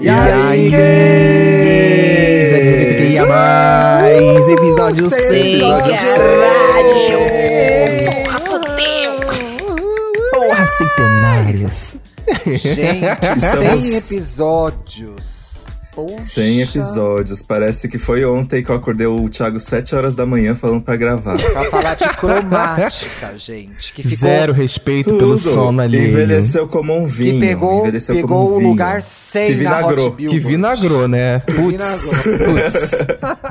E aí, gays? E mais episódio 100 Episódio Porra, centenários. Gente, Estamos- 100 episódios. Poxa. 100 episódios. Parece que foi ontem que eu acordei o Thiago 7 horas da manhã falando pra gravar. Pra falar de cromática, gente. Que ficou. Zero respeito pelo Tudo. sono alheio. Envelheceu como um vinho. Que pegou, envelheceu pegou como um vinho. lugar 100 Que na vinagrou. Que vinagrou, né? Putz.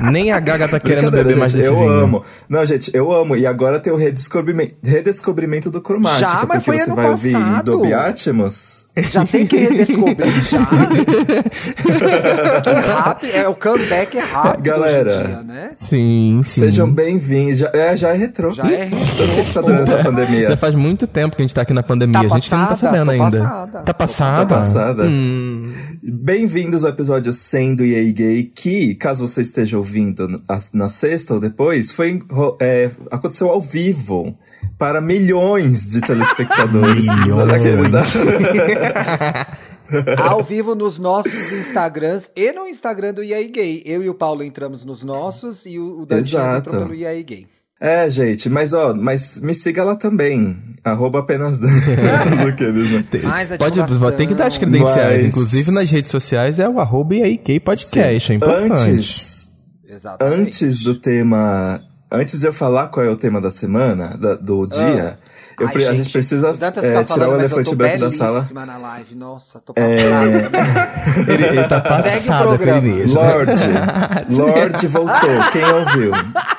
Nem a Gaga tá querendo beber mais gente, desse eu vinho. amo. Não, gente, eu amo. E agora tem o redescobrimento, redescobrimento do cromática. Já, mas porque foi você ano vai ouvir passado. Dolby Atmos. Já tem que redescobrir já. Rápido. É, o comeback é rápido Galera. hoje em dia, né? Sim, sim. Sejam bem-vindos. Já, é, já é retrô. Já é Tanto que tá durando essa Já pandemia. faz muito tempo que a gente tá aqui na pandemia. Tá a gente não tá passada, sabendo ainda. passada. Tá passada? Tá passada. Hum. Bem-vindos ao episódio 100 do EA Gay, que, caso você esteja ouvindo na- sexta ou depois, foi, é, aconteceu ao vivo para milhões de telespectadores. Milhões. Aqueles, né? Ao vivo nos nossos Instagrams e no Instagram do EA Gay. Eu e o Paulo entramos nos nossos e o, o Exato. entrou pelo EA Gay. É, gente, mas ó, mas me siga lá também. Arroba apenas Tudo aqueles, né? Mais a Pode, ter que dar as credenciais. Mas- Inclusive nas redes sociais é o arroba e aí podcast. É importante. Antes, Exatamente. antes do tema. Antes de eu falar qual é o tema da semana, da- do dia, eu Ai, a gente precisa o Dantas é, tirar o elefante branco da sala. na live. Nossa, tô passada. Ele, ele tá passado aquele. Lorde, Lorde voltou. Quem ouviu?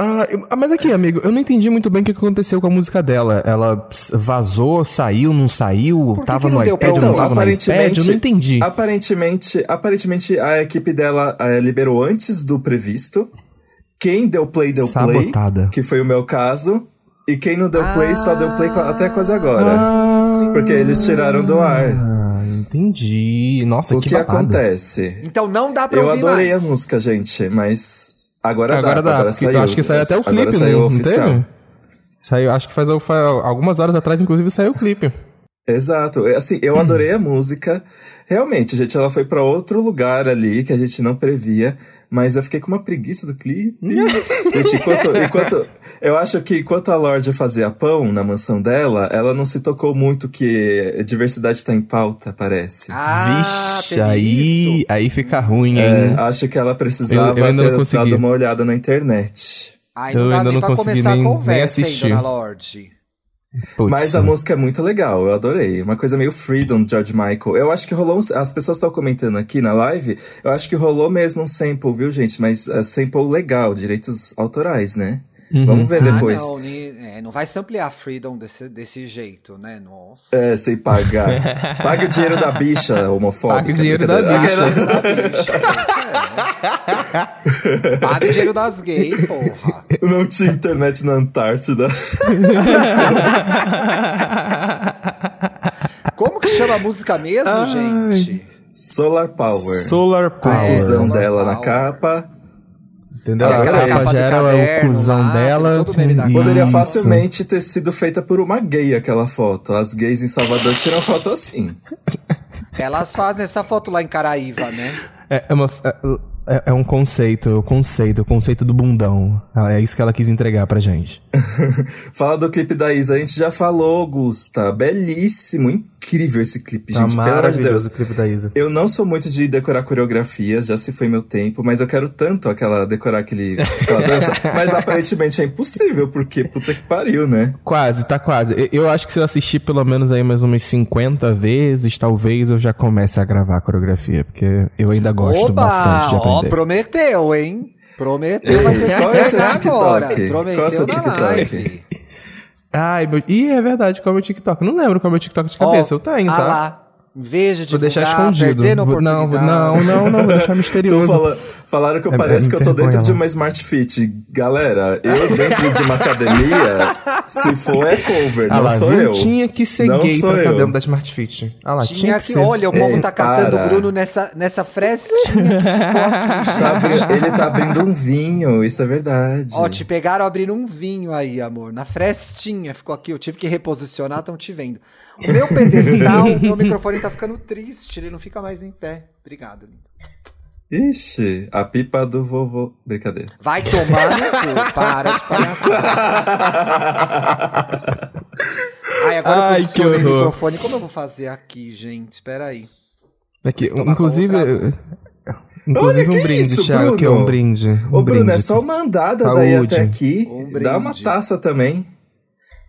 Ah, eu- ah, mas aqui, amigo, eu não entendi muito bem o que aconteceu com a música dela. Ela vazou, saiu, não saiu, Por que tava que não no deu iPad, pra não tava no iPad, eu não entendi. Aparentemente, aparentemente a equipe dela eh, liberou antes do previsto. Quem deu play deu Sabotada. play, que foi o meu caso. E quem não deu play só deu play até quase agora. Ah, Porque eles tiraram do ar. ah, entendi. Nossa, o que, que, acontece? Então não dá pra Eu ouvir adorei mais. a música, gente, mas agora, Agora dá, dá, agora saiu. eu acho que saiu até o Agora clipe, saiu não, não oficial. teve? Saiu, acho que faz algumas horas atrás, inclusive, saiu o clipe. Exato. É, Assim, eu adorei a música. Realmente, gente, ela foi pra outro lugar ali que a gente não previa. Mas eu fiquei com uma preguiça do clipe. gente, enquanto, enquanto. Eu acho que enquanto a Lorde fazia pão na mansão dela, ela não se tocou muito que diversidade tá em pauta, parece. Ah, Vixe, aí, isso. aí fica ruim, É, hein? acho que ela precisava Eu- eu ter consegui. dado uma olhada na internet. Ai, Eu não dá ainda nem não pra começar nem- a nem conversa, hein, assistir. dona Lorde. Putz. Mas a música é muito legal, eu adorei. Uma coisa meio Freedom, George Michael. Eu acho que rolou. Um, as pessoas estão comentando aqui na live. Eu acho que rolou mesmo um sample, viu, gente? Mas é sample legal, direitos autorais, né? Uhum. Vamos ver Ah, depois. não, ni- é, não vai samplear Freedom desse, desse jeito, né? Nossa. É, sem pagar. Pague o dinheiro da bicha homofóbica. Pague o dinheiro da bicha. Da bicha, é. Paga o dinheiro das gays, porra. Não tinha internet na Antártida. Como que chama a música mesmo, Ai. gente? Solar Power. Solar Power. Solar dela na Power. capa. Entendeu? Ah, a capa já era o cuzão lá, dela. Poderia Isso. facilmente ter sido feita por uma gay aquela foto. As gays em Salvador tiram foto assim. Elas fazem essa foto lá em Caraíva, né? É, é uma- é- é um conceito, o conceito, o conceito do bundão. É isso que ela quis entregar pra gente. Fala do clipe da Isa, a gente já falou, Gusta. Belíssimo, incrível esse clipe, Tá gente. Pelo amor de maravilhoso Deus. o clipe da Isa. Eu não sou muito de decorar coreografias, já se foi meu tempo, mas eu quero tanto aquela decorar aquele, aquela dança. mas aparentemente é impossível, porque puta que pariu, né? Quase, tá quase. Eu, eu acho que se eu assistir pelo menos aí mais umas 50 vezes, talvez eu já comece a gravar a coreografia, porque eu ainda gosto bastante de ó, prometeu, hein? Prometeu, vai ter que Qual é o seu entregar TikTok? agora. Qual é o Prometeu seu na TikTok? live. Ai, meu... Ih, é verdade, qual é o meu TikTok? Não lembro qual é o meu TikTok de cabeça, eu tenho, ah tá? lá. Em vez de Vou deixar escondido. perdendo Não, oportunidade. não, não, não, vou deixar misterioso. fala- falaram que eu É- pareço é que eu tô dentro de não. uma Smart Fit. Galera, eu dentro de uma academia, se for é cover, Ah não lá, sou viu? eu. Tinha que ser Não gay pra estar eu. dentro da Smart Fit. Ah lá, tinha, Tinha que que, ser. olha, o povo Ei, tá catando para. o Bruno nessa, nessa frestinha. Tá ele tá abrindo um vinho, isso é verdade. Ó, te pegaram abrindo um vinho aí, amor. Na frestinha ficou aqui. Eu tive que reposicionar, estão te vendo. O meu pedestal, meu microfone tá tá ficando triste, ele não fica mais em pé. Obrigado, lindo. Ixi, a pipa do vovô. Brincadeira. Vai tomar no cu, para de palhaçada. Ai, agora Ai, eu que o horror. microfone. Como eu vou fazer aqui, gente? Espera aí. Aqui, inclusive. Inclusive Olha, um que brinde, isso, Thiago, que é um Bruno? brinde. Um Ô, Bruno, é só mandada daí Saúde. até aqui. Um Dá uma taça também.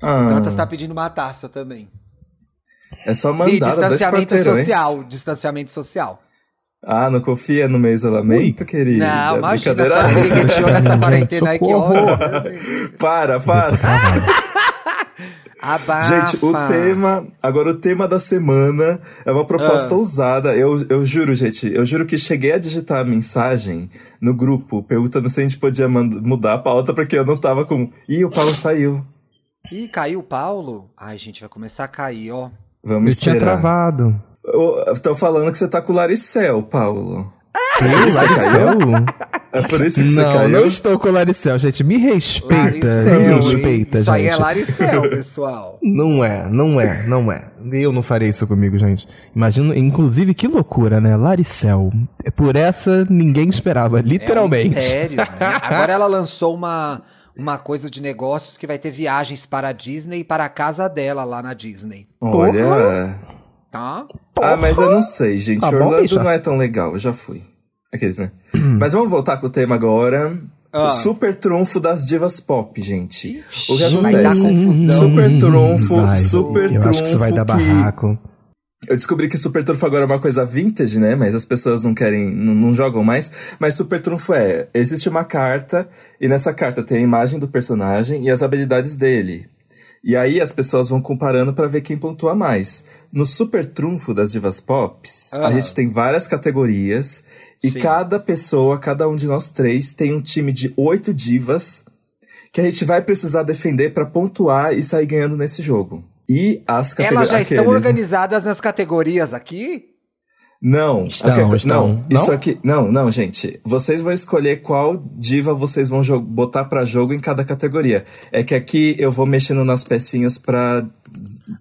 Ah, Tanta está pedindo uma taça também. É só mandada, dois distanciamento social. Distanciamento social. Ah, não confia no meu isolamento, querido? Não, imagina, Brincadeira. só brigateou nessa quarentena aí que olha. Para, para. Abafa. Gente, o tema. Agora, o tema da semana é uma proposta Ah. ousada. Eu, eu juro, gente, eu juro que cheguei a digitar a mensagem no grupo perguntando se a gente podia mudar a pauta, porque eu não tava com. Ih, o Paulo saiu. Ih, caiu o Paulo? Ai, gente, vai começar a cair, ó. Vamos Eu tinha esperar. travado. Estão falando que você tá com o Laricel, Paulo. Eu, Laricel? É por isso que você Não, caiu? não estou com o Laricel, gente. Me respeita. Laricel, me respeita, Isso aí é gente. Laricel, pessoal. Não é, não é, não é. Eu não farei isso comigo, gente. Imagino, inclusive, que loucura, né? Laricel. Por essa, ninguém esperava, É um literalmente. império, né? Agora ela lançou uma, uma coisa de negócios que vai ter viagens para a Disney e para a casa dela lá na Disney. Olha. Tá? Ah, mas eu não sei, gente. Tá bom, Orlando bicha. não é tão legal, eu já fui. Aqueles, né? mas vamos voltar com o tema agora. Ah. O super trunfo das divas pop, gente. o que Ixi, vai dar acontece? confusão. Super trunfo, Vai, super Eu trunfo acho que isso vai dar que- barraco. Eu descobri que Super Trunfo agora é uma coisa vintage, né? Mas as pessoas não querem, não, não jogam mais. Mas Super Trunfo é, existe uma carta, e nessa carta tem a imagem do personagem e as habilidades dele. E aí as pessoas vão comparando pra ver quem pontua mais. No Super Trunfo das Divas Pops, a gente tem várias categorias, e Sim. cada pessoa, cada um de nós três, tem um time de oito divas que a gente vai precisar defender pra pontuar e sair ganhando nesse jogo. E as categorias. Elas já estão organizadas nas categorias aqui? Não, Estão, aqui- estão. não, Não? isso aqui, não, não, gente. Vocês vão escolher qual diva vocês vão botar pra jogo em cada categoria. É que aqui eu vou mexendo nas pecinhas pra,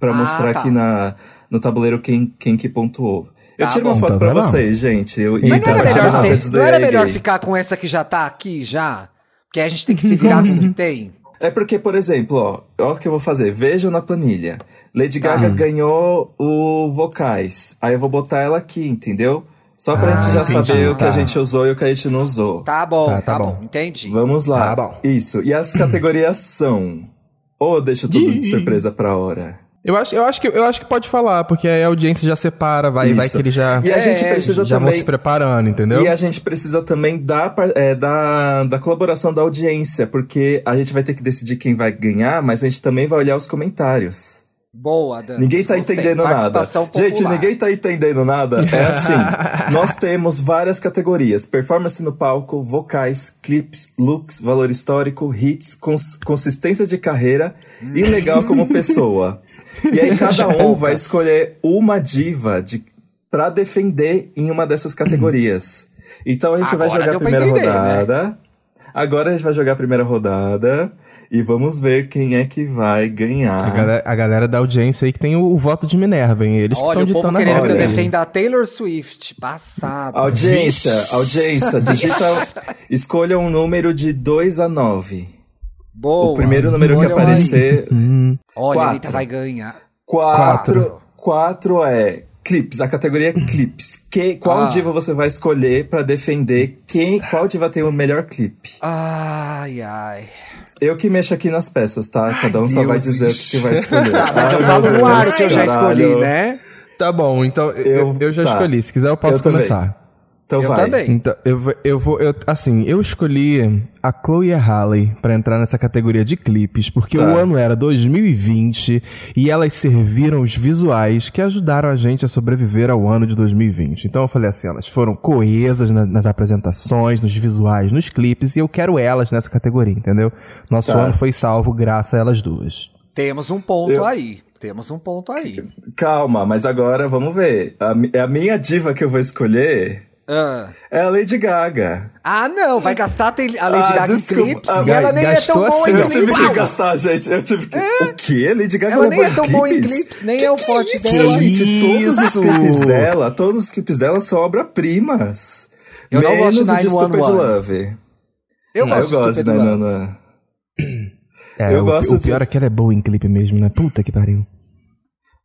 pra Ah, mostrar tá. aqui na, no tabuleiro quem, quem que pontuou. Eu Tá tiro bom. uma foto Tá pra vocês, gente. Eu, e Mas não era melhor, ser- não era melhor ficar com essa que já tá aqui, já? Porque a gente tem que se virar com o que tem. É porque, por exemplo, ó, ó o que eu vou fazer. Vejam na planilha. Lady. Gaga ganhou o vocais. Aí eu vou botar ela aqui, entendeu? Só pra Ah, gente já entendi, saber o que a tá. gente usou e o que a gente não usou. Tá bom, Tá, tá, tá bom. bom. entendi. Vamos lá. Tá bom. Isso. E as categorias são. Ou eu deixo tudo de surpresa pra hora? Eu acho, eu, acho que, eu acho que pode falar, porque aí a audiência já separa, vai, vai que ele já, E a É, gente precisa já vão também. se preparando, entendeu? E a gente precisa também da, é, da, da colaboração da audiência, porque a gente vai ter que decidir quem vai ganhar, mas a gente também vai olhar os comentários. Boa, Dan. Ninguém tá gostei. entendendo nada. Participação Gente, popular. ninguém tá entendendo nada. É assim. nós temos várias categorias: performance no palco, vocais, clips, looks, valor histórico, hits, cons- consistência de carreira e legal como pessoa. E aí cada um vai escolher uma diva de, pra defender em uma dessas categorias. Então a gente vai Agora jogar a primeira entender, né? rodada. Agora a gente vai jogar a primeira rodada. E vamos ver quem é que vai ganhar. A galera, a galera da audiência aí que tem o, o voto de Minerva, hein? Eles Olha, que o estão ditando querendo que eu defenda a Taylor Swift. Passado. Audiência, Vixe. audiência, digita, escolha um número de 2 a 9. Boa. O primeiro número que aparecer, Hum, Olha, a Quatro. Anitta vai ganhar. 4. 4 é clips, a categoria é clips. Que, qual Ah. diva você vai escolher pra defender quem, qual diva tem o melhor clipe? Ai, ai. Eu que mexo aqui nas peças, tá? Cada um só Deus, vai dizer o que, vai escolher. Tá, mas eu Ai, falo no ar Deus, o que eu já escolhi, né? Tá bom, então eu, Eu- eu já tá. escolhi. Se quiser, eu posso Eu também. Então Eu vai. também. Então, eu, vou- eu vou. Eu, assim, eu escolhi a Chloe Halle pra entrar nessa categoria de clipes, porque Tá. o ano era 2020 e elas serviram os visuais que ajudaram a gente a sobreviver ao ano de 2020. Então eu falei assim: elas foram coesas na- nas apresentações, nos visuais, nos clipes, e eu quero elas nessa categoria, entendeu? Nosso Tá. ano foi salvo graças a elas duas. Temos um ponto Eu- aí. Temos um ponto aí. Calma, mas agora vamos ver. A, mi- a minha diva que eu vou escolher Ah. É a Lady Gaga. Ah, não, vai gastar a Lady Ah, Gaga em desculpa. clipes Ah, e ela nem é tão boa assim, em Eu tive clipes. que gastar, gente. Eu tive que. O quê? Lady Gaga Ela nem é tão boa em clipes, nem Que é o que forte isso, dela. Gente, todos os clipes dela, todos os clipes dela são obra-primas. Eu não Menos gosto de o de Stupid 911. Love. Eu Ah, gosto eu de gosto, Stupid né, Love. É, Eu o, gosto o de- pior é que ela é boa em clipe mesmo, né? Puta que pariu.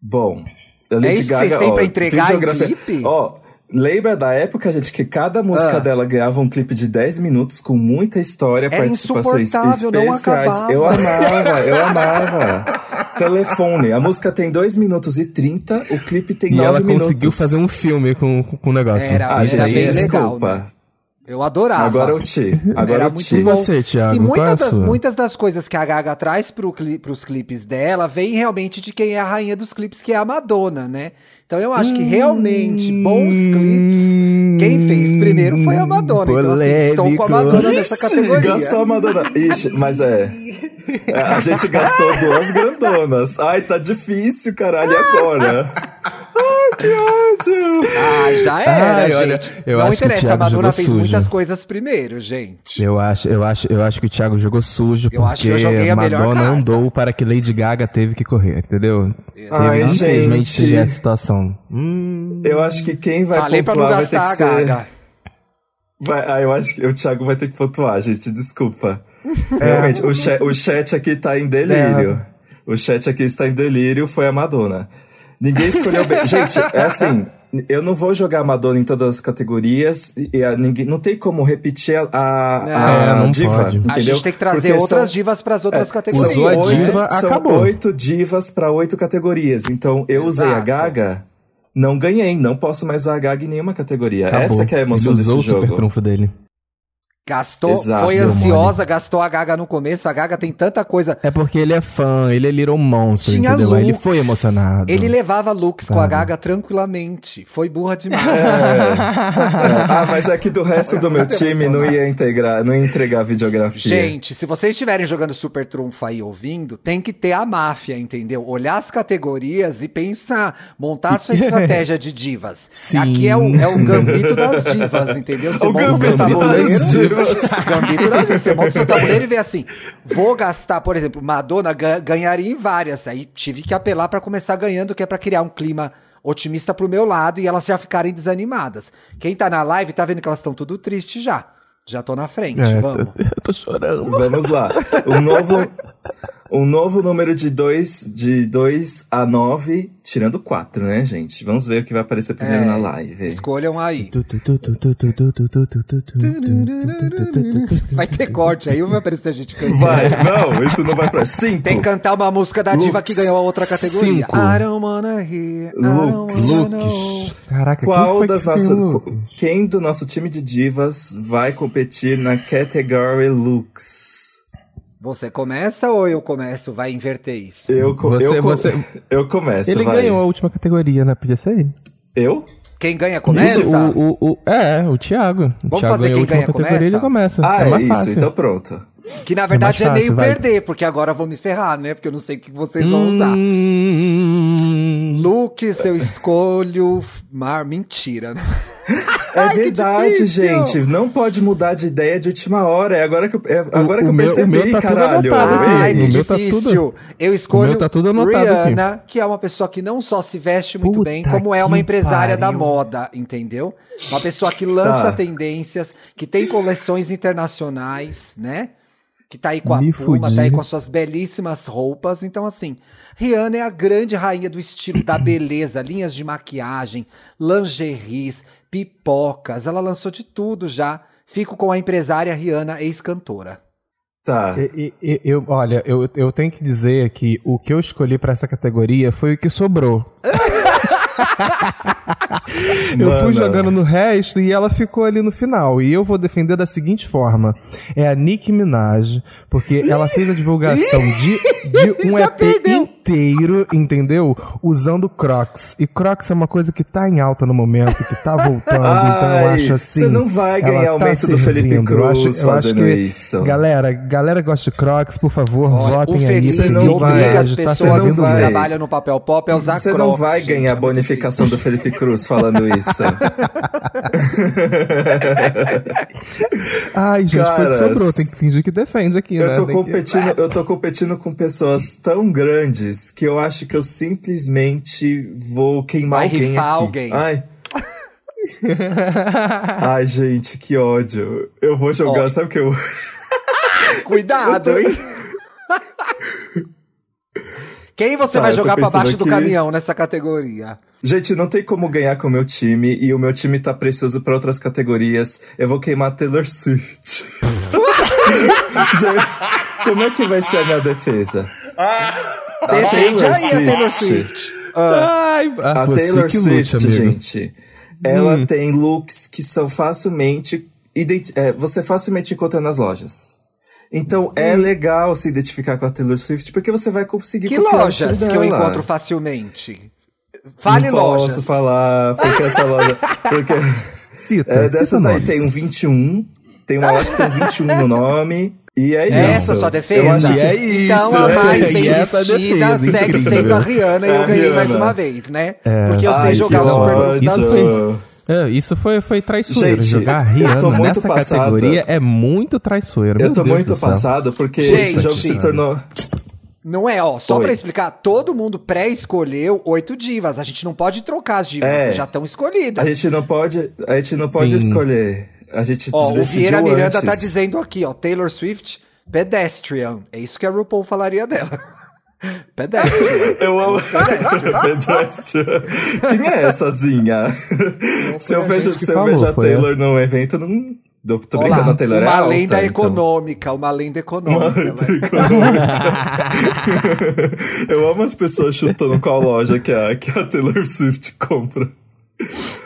Bom, a Lady É isso que Gaga, vocês têm ó, pra entregar em clipe? Ó, lembra da época, gente, que cada música Ah. dela ganhava um clipe de 10 minutos com muita história, Era participações insuportável, não especiais. eu amava, eu amava. Telefone, a música tem 2 minutos e 30, o clipe tem E 9 ela minutos. conseguiu fazer um filme com, o negócio. Era- Ah, era gente, aí bem é- legal, desculpa. né? Eu adorava. Agora o Ti. Agora Era o muito Ti. E bom. você, Thiago? E é das, muitas das coisas que a Gaga traz pro cli pros clipes dela vem realmente de quem é a rainha dos clipes, que é a Madonna, né? Então eu acho que realmente bons clipes, quem fez primeiro foi a Madonna. Então assim, estou com a Polêmico. Madonna nessa categoria. Gastou a Madonna. Ixi, mas é. É, A gente gastou duas grandonas. Ai, tá difícil, caralho, e agora? Que ódio! Ah, já era, Ai, gente. olha, eu Não acho que o interessa, a Madonna fez sujo. muitas coisas primeiro, gente. Eu acho, eu, acho, eu acho que o Thiago jogou sujo Eu acho que porque eu joguei a melhor Madonna carta. andou para que Lady Gaga teve que correr, entendeu? Ai, Teve, infelizmente, gente. essa situação. Hum, Eu acho que quem vai Falei pra não pontuar vai ter que a ser. Gaga. Vai, ah, eu acho que o Thiago vai ter que pontuar, gente, desculpa. Realmente, o, chat, o chat aqui tá em delírio. O chat aqui está em delírio, foi a Madonna. Ninguém escolheu bem. Gente, é assim, eu não vou jogar a Madonna em todas as categorias e, a, ninguém, não tem como repetir a, a, É, a não diva, pode. entendeu? A gente tem que trazer Porque outras são- divas para as outras é, categorias. usou a São oito, diva, são acabou. oito divas pra oito categorias. Então, eu usei a. Gaga, não ganhei. Não posso mais usar a Gaga em nenhuma categoria. acabou. Essa que é a emoção Ele usou desse o super jogo. trunfo dele. Gastou, Exato. foi ansiosa, gastou a Gaga no começo. A Gaga tem tanta coisa. É porque ele é fã, ele é Little Monster, Tinha entendeu? Aí Ele looks. foi emocionado. Ele levava looks com a Sabe. Gaga tranquilamente. Foi burra demais. É. ah, mas é que do resto do meu time não ia integrar, não ia entregar a videografia. Gente, se vocês estiverem jogando Super Trunfo aí ouvindo, tem que ter a máfia, entendeu? Olhar as categorias e pensar, montar a sua estratégia de divas. Sim. Aqui é o, é o gambito das divas, entendeu? Você O monta o seu gambito das tabuleiro. Divas. Gambito das divas. Você monta o seu tabuleiro e vê assim: vou gastar, por exemplo, Madonna ga- ganharia em várias. Aí tive que apelar pra começar ganhando, que é pra criar um clima otimista pro meu lado e elas já ficarem desanimadas. Quem tá na live tá vendo que elas estão tudo triste já. Já tô na frente, É, vamos. tô, eu tô chorando. Vamos lá. Um novo, um novo número de 2 de dois a 9, tirando 4, né, gente? Vamos ver o que vai aparecer primeiro É, na live. Escolham aí. Vai ter corte aí, ou vai aparecer a gente cantando. Vai, não, isso não vai pra 5. Tem que cantar uma música da diva Lux. que ganhou a outra categoria. Cinco. I don't wanna hear, I don't Lux. Looks. Caraca, quem Qual foi das que nossas. Quem do nosso time de divas vai competir na category looks? Você começa ou eu começo? Vai inverter isso. Eu, co- Você- eu, co- você- eu começo. Ele vai. ganhou a última categoria, né? Podia ser ele. Eu? Quem ganha começa? O, o, o, é, o Thiago. O Vamos Thiago fazer quem ganha categoria, começa? ele começa. Ah, é é, isso, fácil. então pronto. Que na verdade é, mais meio fácil, vai. perder, porque agora eu vou me ferrar, né? Porque eu não sei o que vocês vão usar. Hum, Lucas, eu escolho. Mar, mentira. É verdade, difícil. gente. Não pode mudar de ideia de última hora. É agora que eu, é agora O- que eu meu- o percebi, meu tá caralho. aqui. Ai, que meu tá difícil. tudo- eu escolho tá tudo anotado Rihanna, que é uma pessoa que não só se veste muito Puta bem, como é uma empresária da pariu. moda, entendeu? Uma pessoa que lança Tá. tendências, que tem coleções internacionais, né? Que tá aí com a Me tá aí com as suas belíssimas roupas. Então, assim, Rihanna é a grande rainha do estilo da beleza, linhas de maquiagem, lingeries, pipocas. Ela lançou de tudo já. Fico com a empresária Rihanna, ex-cantora. Tá. E- e- e- eu, olha, eu, eu tenho que dizer que o que eu escolhi pra essa categoria foi o que sobrou. eu Mano. fui jogando no resto e ela ficou ali no final. E eu vou defender da seguinte forma: é a Nicki Minaj, porque ela fez a divulgação de, de um Já EP perdeu. Inteiro, entendeu? Usando Crocs. E Crocs é uma coisa que tá em alta no momento, que tá voltando. então eu Ai, acho assim. você não vai ganhar tá aumento do Felipe servindo. Eu Cruz acho- eu acho fazendo que- isso. Galera, galera gosta de Crocs, por favor, Olha, votem o aí. Felipe Você não vai, as tá pessoas você não que vai. trabalham no papel pop a usar Você não Crocs, vai gente, ganhar é a muito bonificação do Felipe Cruz falando isso. Ai, gente, foi o que Caras, sobrou. Tem que fingir que defende aqui, né? Eu tô Tem que- competindo, eu tô competindo com pessoas tão grandes que eu acho que eu simplesmente vou queimar Vai alguém rifar aqui. alguém. Ai. Ai, gente, que ódio. Eu vou jogar, Ó. sabe o que eu Cuidado, hein? Quem você Tá, vai eu tô jogar pra baixo do aqui. caminhão nessa categoria? Gente, não tem como ganhar com o meu time e o meu time tá precioso pra outras categorias. Eu vou queimar Taylor Swift. Gente, como é que vai ser a minha defesa? A A Taylor Swift. Ah, Ai, ah, A Taylor que Swift, lute, gente, ela tem looks que são facilmente. é, você facilmente encontra nas lojas. Então é legal se identificar com a Taylor Swift, porque você vai conseguir que lojas que eu dela. encontro facilmente? Fale Não lojas. posso falar, porque essa loja. Porque Cita, é, cita dessas daí nomes. tem um 21, tem uma loja que tem 21 no nome, e é isso. Essa sua defesa? Eu acho E que é isso, então a mais bem e é a vestida defesa, segue incrível. sendo a Rihanna e eu ganhei mais Rihanna. uma vez, né? É. Porque eu sei Ai, jogar o Super Bowl das. É, isso foi, foi traiçoeiro. Gente, Jogar a eu Rihanna tô muito nessa passado. categoria é muito traiçoeiro. Eu tô Deus muito passado porque Gente. esse jogo se tornou. Não é, ó, só Oi. pra explicar, todo mundo pré-escolheu oito divas. A gente não pode trocar as divas, É. já estão escolhidas. A gente não pode, a gente não pode Sim. escolher. A gente Ó, o Vieira Miranda antes. tá dizendo aqui, ó, Taylor Swift, pedestrian. É isso que a RuPaul falaria dela. pedestrian. Eu amo. Pedestrian. Quem é essazinha? Se eu vejo, se eu vejo a Taylor num evento, não. eu Tô Olha brincando, a Taylor é uma alta, lenda então. econômica, uma lenda econômica. né? Eu amo as pessoas chutando qual loja que a, que a Taylor Swift compra.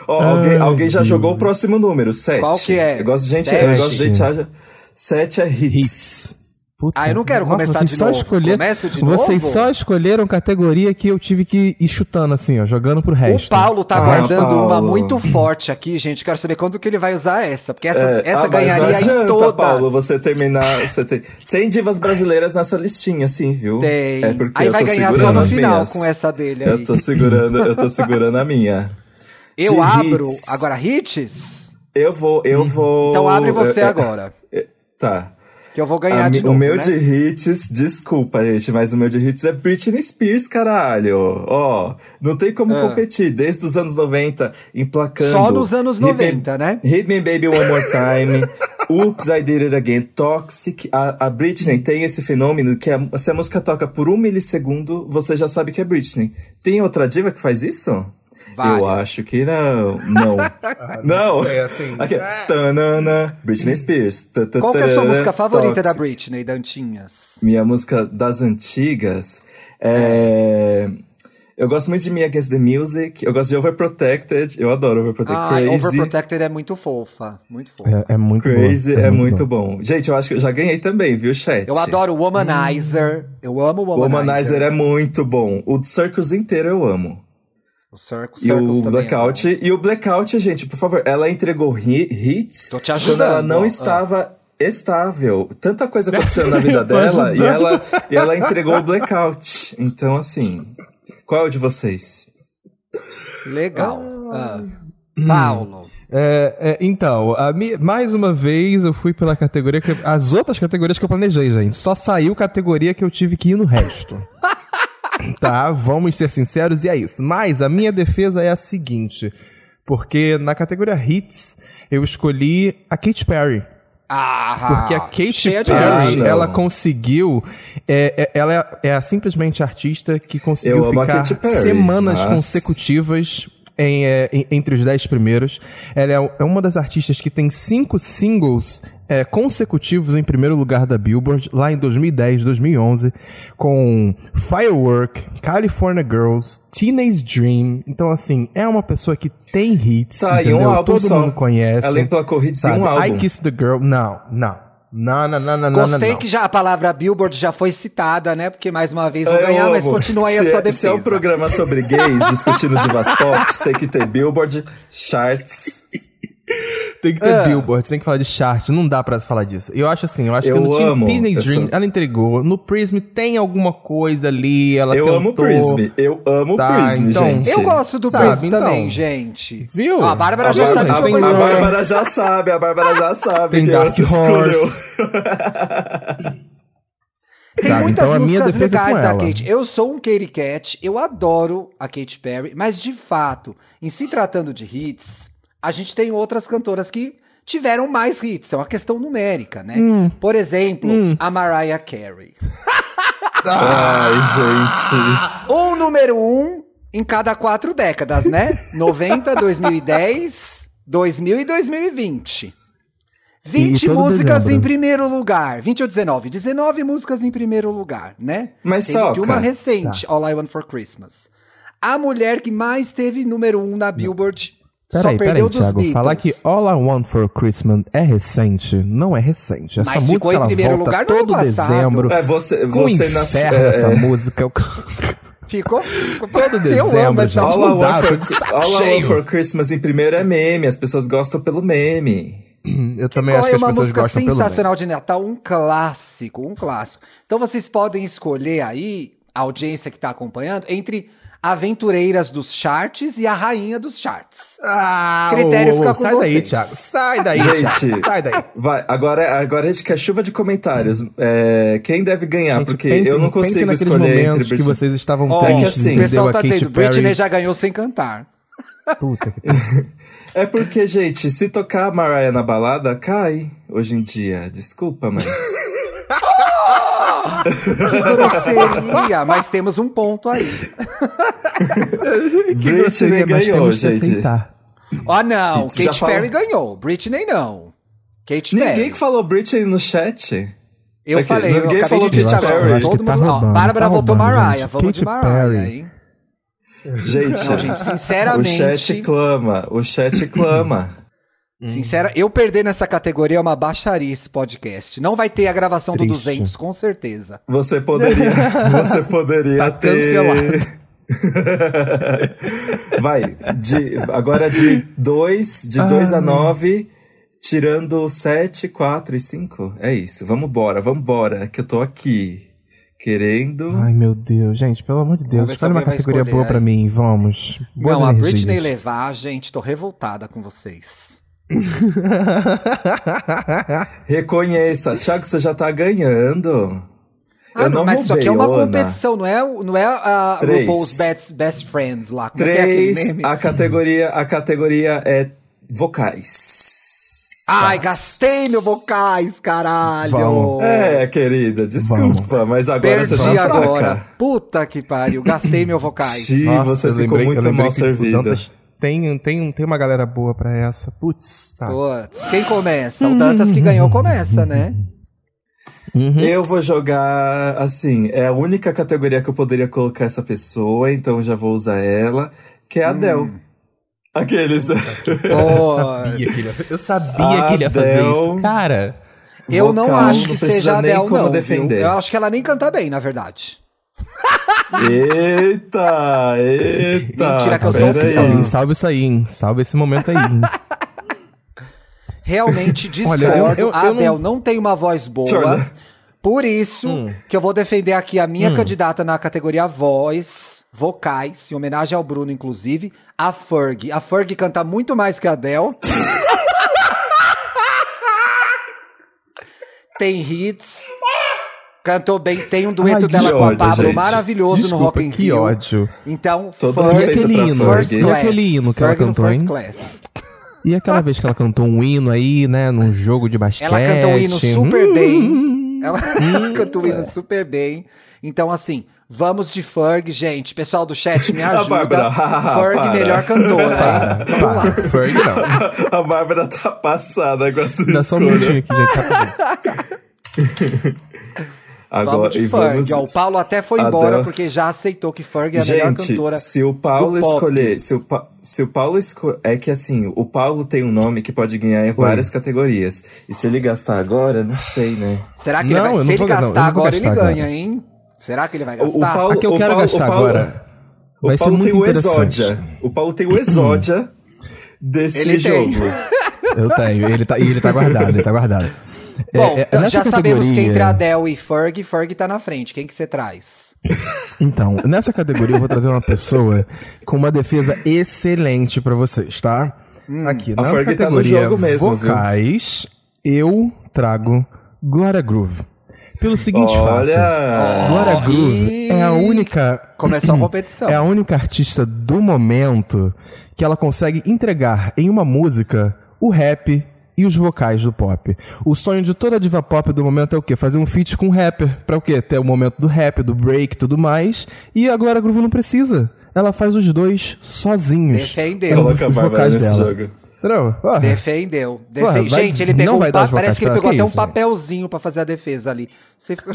Ó, alguém, alguém já jogou o próximo número, 7. Qual que é? Eu gosto de gente, Sete? eu gosto de gente acha. 7 é hits. Hits. Puta, Ah, eu não quero nossa, começar vocês de só novo. Escolher, Começo de vocês novo? só escolheram categoria que eu tive que ir chutando assim, ó, jogando pro O resto. Paulo tá Ah, guardando uma Paulo. muito forte aqui, gente. Quero saber quando que ele vai usar essa. Porque essa, É, essa ah, mas ganharia não adianta, em todas. Paulo, você terminar. Você tem, tem divas brasileiras nessa listinha, sim, viu? Tem. É porque aí eu vai tô ganhar só no final minhas. com essa dele aí. Eu tô segurando, eu tô segurando a minha. Eu de abro hits. agora hits? Eu vou, eu vou. Então abre você é, é, agora. é, tá. Que eu vou ganhar A de novo, o meu né? de hits, desculpa, gente, mas o meu de hits é Britney Spears, caralho. Ó, não tem como Ah. competir. Desde os anos 90, emplacando. Só nos anos Hit Me- 90, né? Hit Me Baby One More Time, Oops, I Did It Again, Toxic. A, a Britney tem esse fenômeno que a- se a música toca por um milissegundo, você já sabe que é Britney. Tem outra diva que faz isso? Várias. Eu acho que não. Não. não. sei, assim. Aqui, tanana, Britney Spears. Qual que é a sua música favorita da Toxic. Britney, Dantinhas? Minha música das antigas é. Eu gosto muito de Me Against the Music. Eu gosto de Overprotected. Eu adoro Overprotected. Ah, Crazy. Overprotected é muito fofa. Muito fofa. É, é muito Crazy bom. é, muito bom. Gente, eu acho que eu já ganhei também, viu, chat? Eu adoro Womanizer. Eu amo Womanizer. Womanizer é muito bom. O Circus inteiro eu amo. O Circus, E Circus o Blackout. é e o Blackout, gente, por favor, ela entregou hi- hits Tô te quando ela ajudando, não ó. estava estável. Tanta coisa acontecendo na vida dela e ajudando. ela, e ela entregou o Blackout. Então, assim, qual é o de vocês? Legal. Ah. Paulo. É, é, então, a mi- mais uma vez eu fui pela categoria que. As outras categorias que eu planejei, gente. Só saiu categoria que eu tive que ir no resto. tá, vamos ser sinceros e é isso. Mas a minha defesa é a seguinte: porque na categoria Hits eu escolhi a Katy Perry. Ah, Porque a Katy Perry, ela conseguiu. é, é- ela é, é simplesmente artista que conseguiu ficar semanas mas- consecutivas em, é, em- entre os dez primeiros. Ela é, é uma das artistas que tem cinco singles é, consecutivos em primeiro lugar da Billboard, lá em 2010, 2011, com Firework, California Girls, Teenage Dream. Então, assim, é uma pessoa que tem hits. Tá, um entendeu? álbum Todo só. mundo conhece. Ela emplacou hits em sabe? um álbum. I Kiss the Girl. Não, não. Não, não, não, não, não, Gostei não. que já a palavra Billboard já foi citada, né? Porque mais uma vez vou Eu ganhar, mas amo. continua aí se a sua é, defesa. Se é um programa sobre gays discutindo divas pop, tem que ter Billboard, charts. Tem que ter Ah. Billboard, tem que falar de chart, não dá pra falar disso. Eu acho assim, eu acho Eu que no amo Disney essa- Dream, ela entregou. No Prism tem alguma coisa ali, ela Eu tentou. amo Prism. Eu amo Tá, Prism, então. gente. Eu gosto do Sabe, Prism então. também, gente. Viu? Ó, a Bárbara A já Bárbara, sabe eu a, vou Bárbara- já sabe, a Bárbara já sabe Tem quem Dark. Horse. Tem Sabe, muitas então a músicas é legais da. Kate. Eu sou um Katy Cat, eu adoro a Katy Perry, mas de fato, em se tratando de hits, a gente tem outras cantoras que tiveram mais hits. É uma questão numérica, né? Hum. Por exemplo, a Mariah Carey. Ai, gente. Um número um em cada quatro décadas, né? 90, 2010, 2000 e 2020. 20 todo músicas dezembro. em primeiro lugar. 20 ou 19? 19 músicas em primeiro lugar, né? Mas Sendo que toca. uma recente, All I Want for Christmas. A mulher que mais teve número um na Billboard só Peraí, perdeu peraí, dos Thiago. Beatles. Falar que All I Want for Christmas é recente, não é recente. Essa Mas música ficou em ela primeiro volta lugar no ano todo passado. dezembro. É, você, você nasceu. essa É, música. Eu... Ficou? Todo Eu amo dezembro, essa. All I, want for, All I Want for Christmas em primeiro é meme, as pessoas gostam pelo meme. Eu também Qual acho que é as uma pessoas música gostam sensacional de Natal, um clássico, um clássico. Então vocês podem escolher aí, a audiência que está acompanhando, entre aventureiras dos charts e a rainha dos charts. Ah, Critério ô, ô, fica com Sai daí, vocês. Thiago. Sai daí, Gente. Thiago. Sai daí. Vai, agora, agora a gente quer chuva de comentários. É, quem deve ganhar? Gente, porque pense- eu não consigo escolher entre que Britney- vocês estavam Ó, é que assim, o pessoal tá dizendo, Perry- Britney já ganhou sem cantar. Puta que É porque, gente, se tocar a Mariah na balada, cai hoje em dia. Desculpa, mas. Que grosseria, mas temos um ponto aí. Britney ganhou, gente. Ó, não, Isso, Katy Perry ganhou, Britney não. Katy Ninguém Perry. que falou Britney no chat. Eu Aqui, falei, eu ninguém acabei falou de Katy. Perry. Todo que tá mundo, ó, Bárbara tá votou Mariah, gente. vamos de Mariah, Perry. hein? Gente, Não, gente, o sinceramente, chat clama, o chat clama. Sincera, eu perder nessa categoria é uma baixaria esse podcast. Não vai ter a gravação do Triste. 200, com certeza. Você poderia, você poderia Tá ter. Vai, de, agora de 2 de dois a 9, tirando 7, 4 e 5. É isso, vambora, vambora, que eu tô aqui. Querendo. Ai, meu Deus. Gente, pelo amor de Vamos Deus, escolhe uma categoria escolher boa pra aí. mim, vamos. Boas não, a. Britney levar, gente, tô revoltada com vocês. Reconheça, Thiago, você já tá ganhando. Ah, eu não mas isso aqui é uma competição, não é, não é a Três. RuPaul's Best, Best Friends lá. Como é que é 3, meme? a categoria, a categoria é vocais. Ai, gastei meu vocais, caralho. Vamos. É, querida, desculpa, mas agora você Perdi tá agora. fraca. Puta que pariu, gastei meu vocais. Sim, você ficou lembrei- muito mal servida. Dantas Tem, tem, tem uma galera boa pra essa. Putz, tá. Putz, quem começa? O Dantas que ganhou começa, né? Uhum. Eu vou jogar assim, é a única categoria que eu poderia colocar essa pessoa, então já vou usar ela, que é a Adele. Aqueles. Pô, Sabia que ele ia- eu sabia que ele ia fazer Adele. isso. Cara, eu não acho que seja a Adele, como não. defender. viu? Eu acho que ela nem canta bem, na verdade. Eita, eita. Mentira, que eu sou um salva isso aí, hein? Salva esse momento aí. hein? Realmente discordo. Olha, eu- eu- a eu Adele não- não... tem uma voz boa. Jordan. Por isso Hum. que eu vou defender aqui a minha candidata na categoria voz, vocais, em homenagem ao Bruno, inclusive, a Ferg. A Ferg canta muito mais que a Adele. tem hits. Cantou bem, tem um dueto Ai, dela com a ódio, Pablo gente. maravilhoso no Desculpa, Rock in que Rio. ódio. Então, Ferg, E aquele hino? First. E aquele hino que ela Ferg no cantou, First hein? Class. E aquela vez que ela cantou um hino aí, né? Num jogo de basquete. Ela canta um hino super Hum. bem. Ela canta um hino super bem. Então, assim, vamos de Ferg, gente. Pessoal do chat, me ajuda. Bárbara, Ferg, para. melhor cantora. Para, lá. para. Ferg não. A Bárbara tá passada com a sua Dá só um minutinho escolha. aqui, gente. Agora, vamos de e Ferg. vamos- Ó, o Paulo até foi Adele- embora porque já aceitou que Ferg é a melhor Gente, cantora. se o Paulo do pop. escolher, se o, Pa- se o Paulo escolher, é que assim, o Paulo tem um nome que pode ganhar em várias categorias. E se ele gastar agora, não sei, né? Será que Não, ele vai? Se ele não, gastar vou agora, ele gastar ganha, agora. hein? Será que ele vai O, o gastar? Paulo, A que eu o quero Paulo, gastar o Paulo, agora O Paulo tem o exódia. O Paulo tem o exódia desse Ele tem. jogo. Eu tenho, ele tá, e ele tá guardado, ele tá guardado. É, Bom, é, nessa já sabemos que categoria- entre a Adele e Ferg, Ferg tá na frente. Quem que você traz? Então, nessa categoria eu vou trazer uma pessoa com uma defesa excelente pra vocês, tá? Aqui, A na Fergie tá no categoria jogo mesmo, viu? vocais, eu trago Glória Groove. Pelo seguinte Olha! fato, Glória Groove e- é a única Começou a competição. é a única artista do momento que ela consegue entregar em uma música o rap e os vocais do pop. O sonho de toda diva pop do momento é o quê? Fazer um feat com um rapper. Pra o quê? Ter o momento do rap, do break e tudo mais. E agora a Groove não precisa. Ela faz os dois sozinhos. Defendeu. Coloca os Bárbara vocais nesse dela. jogo. Ah, Defendeu. Defe- Porra, vai- Gente, ele não pegou vai um dar pa- os Parece que ele pegou ela, até um que isso, velho? papelzinho pra fazer a defesa ali. Você...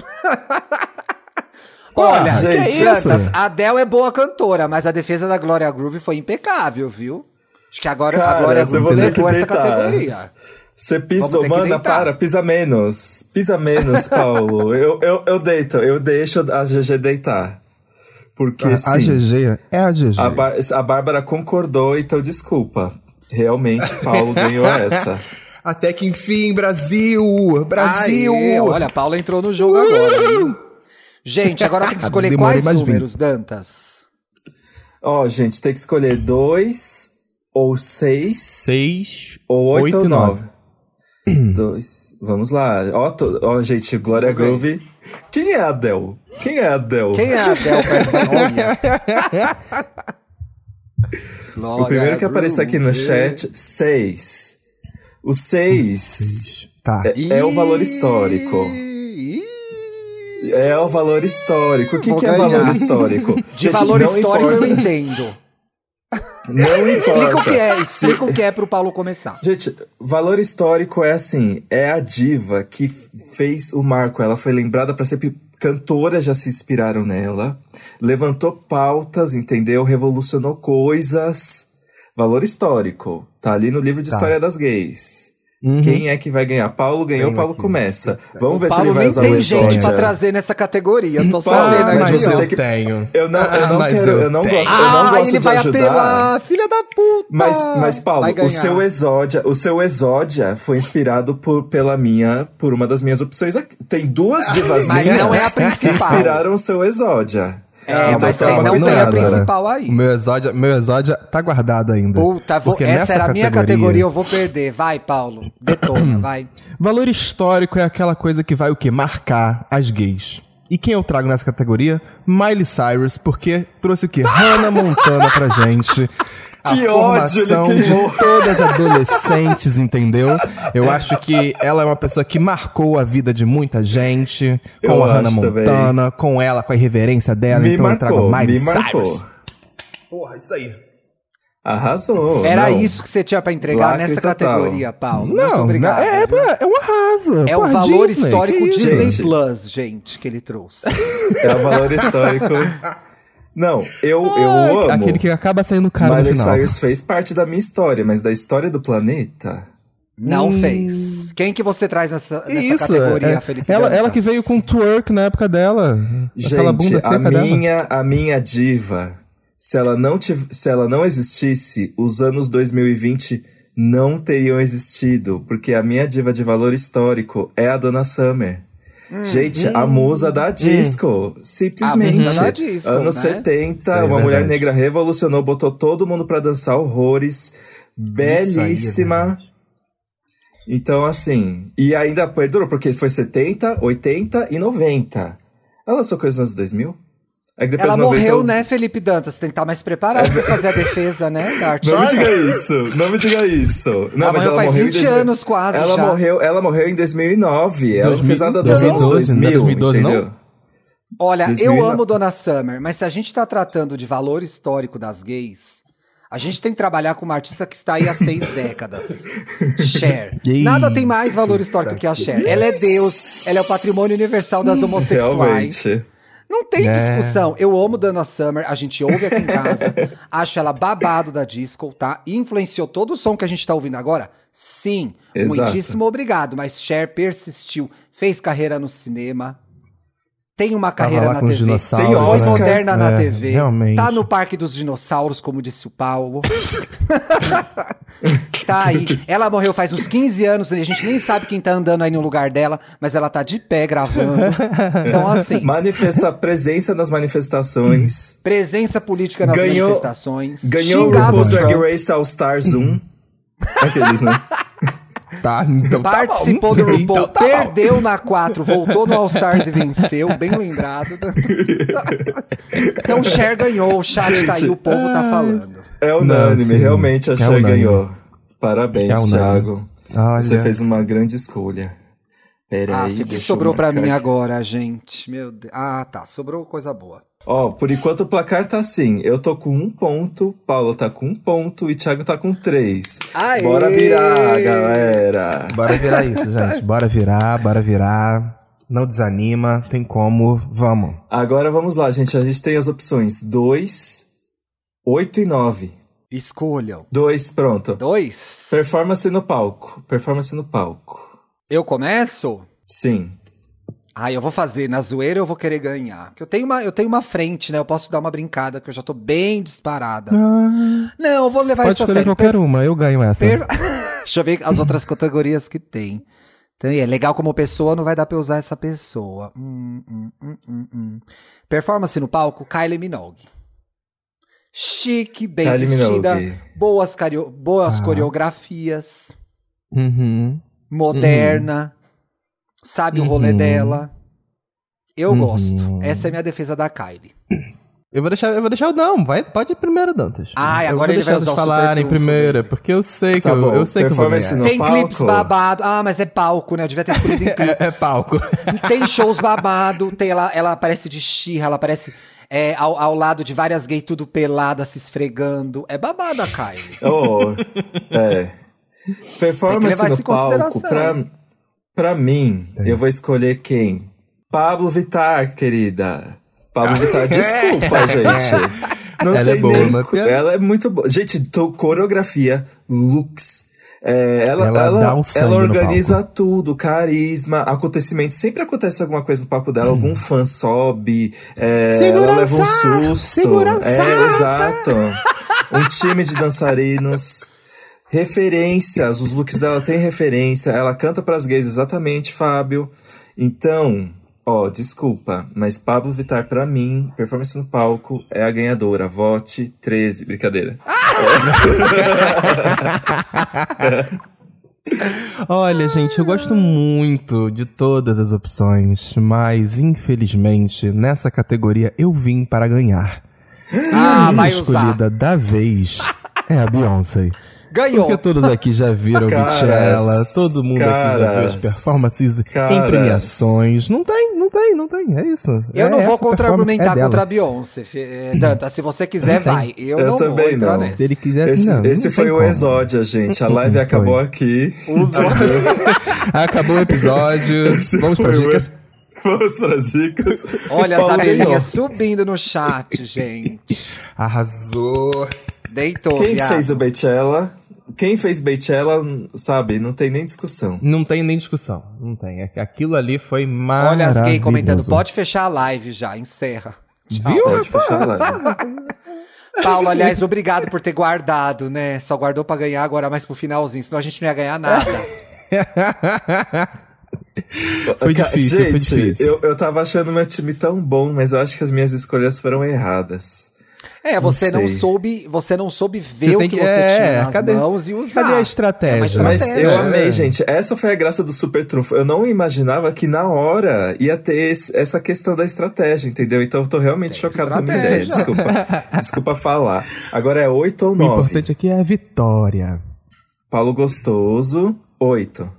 Porra, Olha, que gente, isso? Dantas, a Adele é boa cantora, mas a defesa da Glória Groove foi impecável, viu? Acho que agora a Cara, Glória você Groove levou essa deitar. categoria. Você pisou, mana, deitar. para, pisa menos. Pisa menos, Paulo. eu, eu, eu deito, eu deixo a GG deitar. Porque a sim, GG é a GG. a, Bar- a Bárbara concordou, então desculpa. Realmente, Paulo ganhou essa. Até que enfim, Brasil! Brasil! Aê, olha, a Paula entrou no jogo agora. viu? Gente, agora tem que escolher quais números, Dantas? Ó, gente, tem que escolher dois, ou seis, Seis, ou oito, oito ou e nove. Dois. Vamos lá. Ó, to- ó, gente, Glória Vamos Groove. Quem é a Adele? Quem é a Adele? Quem é a Adele? O Glória primeiro que apareceu aqui no chat, seis. O seis Tá. é, é o valor histórico. É o valor histórico. O que, que é valor histórico? De Gente, valor histórico importa, eu entendo. Não Explica o importa. que é, explica o que é pro Paulo começar. Gente, valor histórico é assim, é a diva que fez o marco. Ela foi lembrada para sempre. Cantoras já se inspiraram nela. Levantou pautas, entendeu? Revolucionou coisas. Valor histórico. Tá ali no livro de Tá. história das gays. Uhum. Quem é que vai ganhar? Paulo ganhou, Paulo aqui. começa. Vamos ver se Paulo ele vai nem usar tem o gente exódia. pra trazer nessa categoria. Eu tô só Paulo, vendo mas aqui, você tem que- tenho. Eu não, eu Ah, não quero, eu não tenho. gosto, eu não Ah, gosto ele de vai ajudar. apelar, filha da puta. Mas, mas Paulo, o seu exódia, o seu exódia foi inspirado por, pela minha, por uma das minhas opções aqui. Tem duas divas Mas minhas não é a que inspiraram o seu exódia. É, Então mas tem, não tem a cuidado. principal aí. Meu exódia, meu exódia tá guardado ainda. Puta, vou, essa era a minha categoria, eu vou perder. Vai, Paulo. Detona, vai. Valor histórico é aquela coisa que vai o quê? Marcar as gays. E quem eu trago nessa categoria? Miley Cyrus, porque trouxe o quê? Hannah Montana pra gente. A Que ódio, ele queimou. de todas as adolescentes, entendeu? Eu acho que ela é uma pessoa que marcou a vida de muita gente. Com Eu a Hannah acho também. Montana, com ela, com a irreverência dela. Me então eu trago marcou, a Miley me marcou. Cyrus. Porra, isso aí. Arrasou. Era não. isso que você tinha pra entregar Lacre nessa total. categoria, Paulo. Muito Não, obrigado. é, viu? é, é um arraso. É o Porra, valor Disney, histórico? Disney Gente. Plus, gente, que ele trouxe. É o valor histórico. Não, eu, eu Ai, amo. Aquele que acaba saindo caro no Miley final. Cyrus fez parte da minha história, mas da história do planeta. Não fez. Quem que você traz nessa, nessa isso, categoria, é- Felipe ela, Dantas? ela que veio com twerk na época dela. Gente, bunda a seca dela. minha, a minha diva, se ela não tiv se ela não existisse, os anos 2020 não teriam existido, porque a minha diva de valor histórico é a Dona Summer. Hum. Gente, a musa da disco, simplesmente. A musa da disco, Anos né? 70, Isso é uma mulher verdade. negra revolucionou, botou todo mundo pra dançar horrores. é Belíssima. Então, assim, e ainda perdurou, porque foi 70, 80 e 90. Ela lançou coisas nos anos 2000? Depois Ela 90 morreu, eu- né, Felipe Dantas? Tem que estar mais preparado pra fazer a defesa, né, da Não me diga isso, não me diga isso. Não, Ela mas ela faz morreu 20 em 2000 anos quase Ela já. morreu, ela morreu em 2009. Ela não fez nada dos 2012, anos não é 2000, 2012 não? entendeu? Olha, 2009. eu amo Dona Summer, mas se a gente tá tratando de valor histórico das gays, A gente tem que trabalhar com uma artista que está aí há seis décadas. Cher. Nada tem mais valor histórico que a Cher. Ela é Deus, ela é o patrimônio universal das homossexuais. Realmente. Não tem É. discussão. Eu amo Dana Summer, a gente ouve aqui em casa. acho ela babado da disco, tá? Influenciou todo o som que a gente tá ouvindo agora? Sim. Exato. Muitíssimo obrigado. Mas Cher persistiu, fez carreira no cinema. Tem uma carreira na TV. Tem Foi Oscar. moderna na É, TV. realmente. Tá no Parque dos Dinossauros, como disse o Paulo. tá aí. Ela morreu faz uns 15 anos, e a gente nem sabe quem tá andando aí no lugar dela, mas ela tá de pé gravando. Então, assim, Manifesta presença nas manifestações. presença política nas Ganhou- manifestações. Ganhou o RuPaul's Drag Race All Stars 1. Aqueles, né? Tá, então tá Participou bom. do RuPaul, Então tá bom. perdeu na 4, voltou no All Stars e venceu, bem lembrado. então Cher ganhou, o chat tá aí, o povo tá falando. É unânime, Não, realmente a É Cher unânime. ganhou. Parabéns, É. Thiago. Olha. Você fez uma grande escolha. Pera Ah, aí, o que sobrou pra marcar mim aqui. agora, gente? Meu Deus. Ah, tá, sobrou coisa boa. Ó, por enquanto o placar tá assim. Eu tô com um ponto, Paulo tá com um ponto e Thiago tá com três. Aê! Bora virar, galera. Bora virar isso, gente. Bora virar, bora virar. Não desanima, tem como. Vamos. Agora vamos lá, gente. A gente tem as opções 2, 8 e 9. Escolham. 2, pronto. Dois. Performance no palco. Performance no palco. Eu começo? Sim. Ah, eu vou fazer. Na zoeira eu vou querer ganhar. Porque eu tenho uma, eu tenho uma frente, né? Eu posso dar uma brincada, que eu já tô bem disparada. Não, eu vou levar Pode isso a sério. qualquer uma, eu ganho essa. Per- Deixa eu ver as outras categorias que tem. Então, é legal como pessoa, não vai dar pra usar essa pessoa. Hum, hum, hum, hum, hum. Performance no palco, Kylie Minogue. Chique, bem Kylie vestida, Minogue. boas, cario- boas Ah. coreografias, Uhum. moderna, sabe o rolê Uhum. dela. Eu Uhum. gosto. Essa é a minha defesa da Kylie. Eu vou deixar, eu vou deixar o não, vai, pode ir primeiro, Dantas. Ai, eu agora vou ele vai usar o falarem primeiro, dele. porque eu sei que Tá eu, bom, eu sei que eu vou ganhar. Tem palco? clipes babado. Ah, mas é palco, né? Eu devia ter escolhido em clipes. É, é palco. Tem shows babado, tem ela, ela aparece de xirra, ela aparece é, ao, ao lado de várias gays tudo peladas se esfregando. É babado a Kylie. Oh, é. Tem que Performance no em palco, consideração. pra, pra mim, eu vou escolher quem? Pablo Vittar, querida. Pablo Vittar, desculpa, gente. Não Ela é boa, nem. mas Ela é muito boa. Gente, tô, coreografia, looks. é, ela, Ela ela, um ela organiza tudo, carisma, acontecimentos. Sempre acontece alguma coisa no palco dela, algum fã sobe, é, ela leva um susto. Segurança! É, exato. Um time de dançarinos. Referências, os looks dela têm referência, ela canta pras gays exatamente, Fábio. Então, ó, desculpa, mas Pablo Vittar pra mim, performance no palco, é a ganhadora. Vote 13, brincadeira. Olha, gente, eu gosto muito de todas as opções, mas infelizmente nessa categoria eu vim para ganhar. Ah, a vai minha usar. escolhida da vez é a Beyoncé. Ganhou. Porque todos aqui já viram Caras, Beachella, todo mundo aqui já viu as caras, performances em caras. premiações. Não tem, não tem, não tem, é isso. Eu É não vou contra-argumentar é contra a Beyoncé, é, Danta. Se você quiser, vai. Eu, Eu não também vou entrar não. nessa. Se ele quiser, Esse, não, esse não foi o como. Exódia, gente. A live acabou aqui. Acabou o episódio. Esse Vamos para o dicas. Vamos pras dicas. Olha as Paulo ganhou. abelhinhas subindo no chat, gente. Arrasou. Deitou, Quem viado. fez o Beychella? Quem fez Beychella, sabe, não tem nem discussão. Não tem nem discussão. Não tem. É Aquilo ali foi maravilhoso. Olha as gays comentando. Pode fechar a live já, encerra. Tchau. Viu? Pode fechar a live. Paulo, aliás, obrigado por ter guardado, né? Só guardou pra ganhar agora mais pro finalzinho, senão a gente não ia ganhar nada. Foi difícil, Gente, foi difícil. Eu, eu tava achando meu time tão bom, mas eu acho que as minhas escolhas foram erradas. É, você não, sei. soube, você não soube ver Você o que, que- você é, tinha nas cadê- mãos e usar. cadê a estratégia? É uma Mas estratégia. eu É. amei, gente. Essa foi a graça do Super Trunfo. Eu não imaginava que na hora ia ter esse- essa questão da estratégia, entendeu? Então eu tô realmente Tem chocado com a minha ideia. estratégia. Desculpa. Desculpa falar. Agora é 8 ou O 9. importante aqui é a vitória. Paulo Gostoso, 8.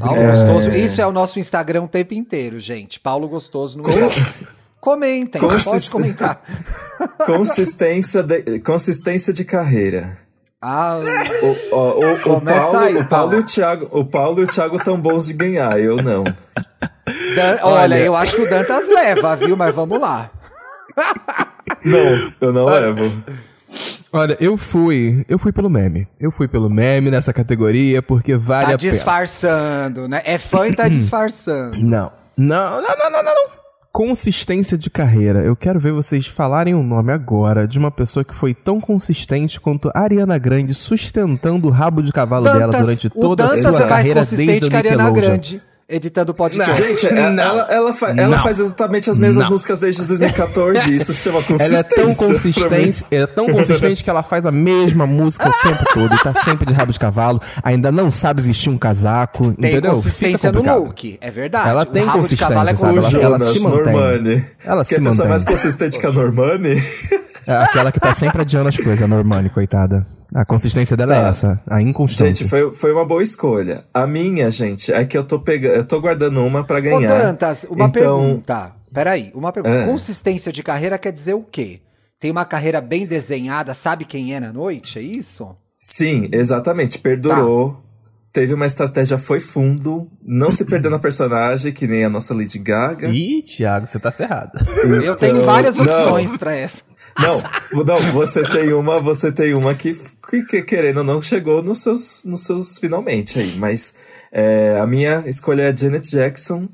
Paulo Gostoso. Isso é o nosso Instagram o tempo inteiro, gente. Paulo Gostoso no Inbox. Comentem, Como pode comentar. Consistência de, consistência de carreira. Ah, O, Paulo, aí, o Paulo e o Thiago, o Paulo e o Thiago tão bons de ganhar, eu não. Dan- olha, eu acho que o Dantas leva, viu? Mas vamos lá. Não, eu não levo. Olha, eu fui. Eu fui pelo meme. Eu fui pelo meme nessa categoria porque vale Tá a pena. disfarçando, né? É fã e tá disfarçando. Não. Não, não, não, não, não, não. Consistência de carreira. Eu quero ver vocês falarem o nome agora de uma pessoa que foi tão consistente quanto a Ariana Grande sustentando o rabo de cavalo dela durante o toda a Dantas sua é mais carreira desde consistente a que a Ariana. Grande, editando podcast. Gente, ela, Não. ela, ela, fa- ela Não. faz exatamente as mesmas Não. músicas desde 2014. Isso se chama consistência. Ela é tão consistente, ela é tão consistente que ela faz a mesma música o tempo todo e tá sempre de rabo de cavalo, ainda não sabe vestir um casaco, Tem entendeu? consistência no look, é verdade. Ela o tem rabo de cavalo é consistência, sabe? O Ela- ela se mantém. Normani. Ela Quer se pensar mantém. mais consistente que a Normani? É aquela que tá sempre adiando as coisas, a Normani, coitada. A consistência dela é Tá. essa, a inconstância. Gente, foi, foi uma boa escolha. A minha, gente, é que eu tô pegando. Eu tô guardando uma pra Ô, ganhar. Dantas, uma então, pergunta. Peraí, uma pergunta. É. Consistência de carreira quer dizer o quê? Tem uma carreira bem desenhada, sabe quem é na noite? É isso? Sim, exatamente. Perdurou. Tá. Teve uma estratégia, foi fundo. Não se perdeu na personagem, que nem a nossa Lady Gaga. Ih, Thiago, você tá ferrado. Eu tenho Então, várias não. opções pra essa. Não, não, você tem uma, você tem uma que, que, que, querendo ou não chegou nos seus, nos seus finalmente aí. Mas é, a minha escolha é Janet Jackson,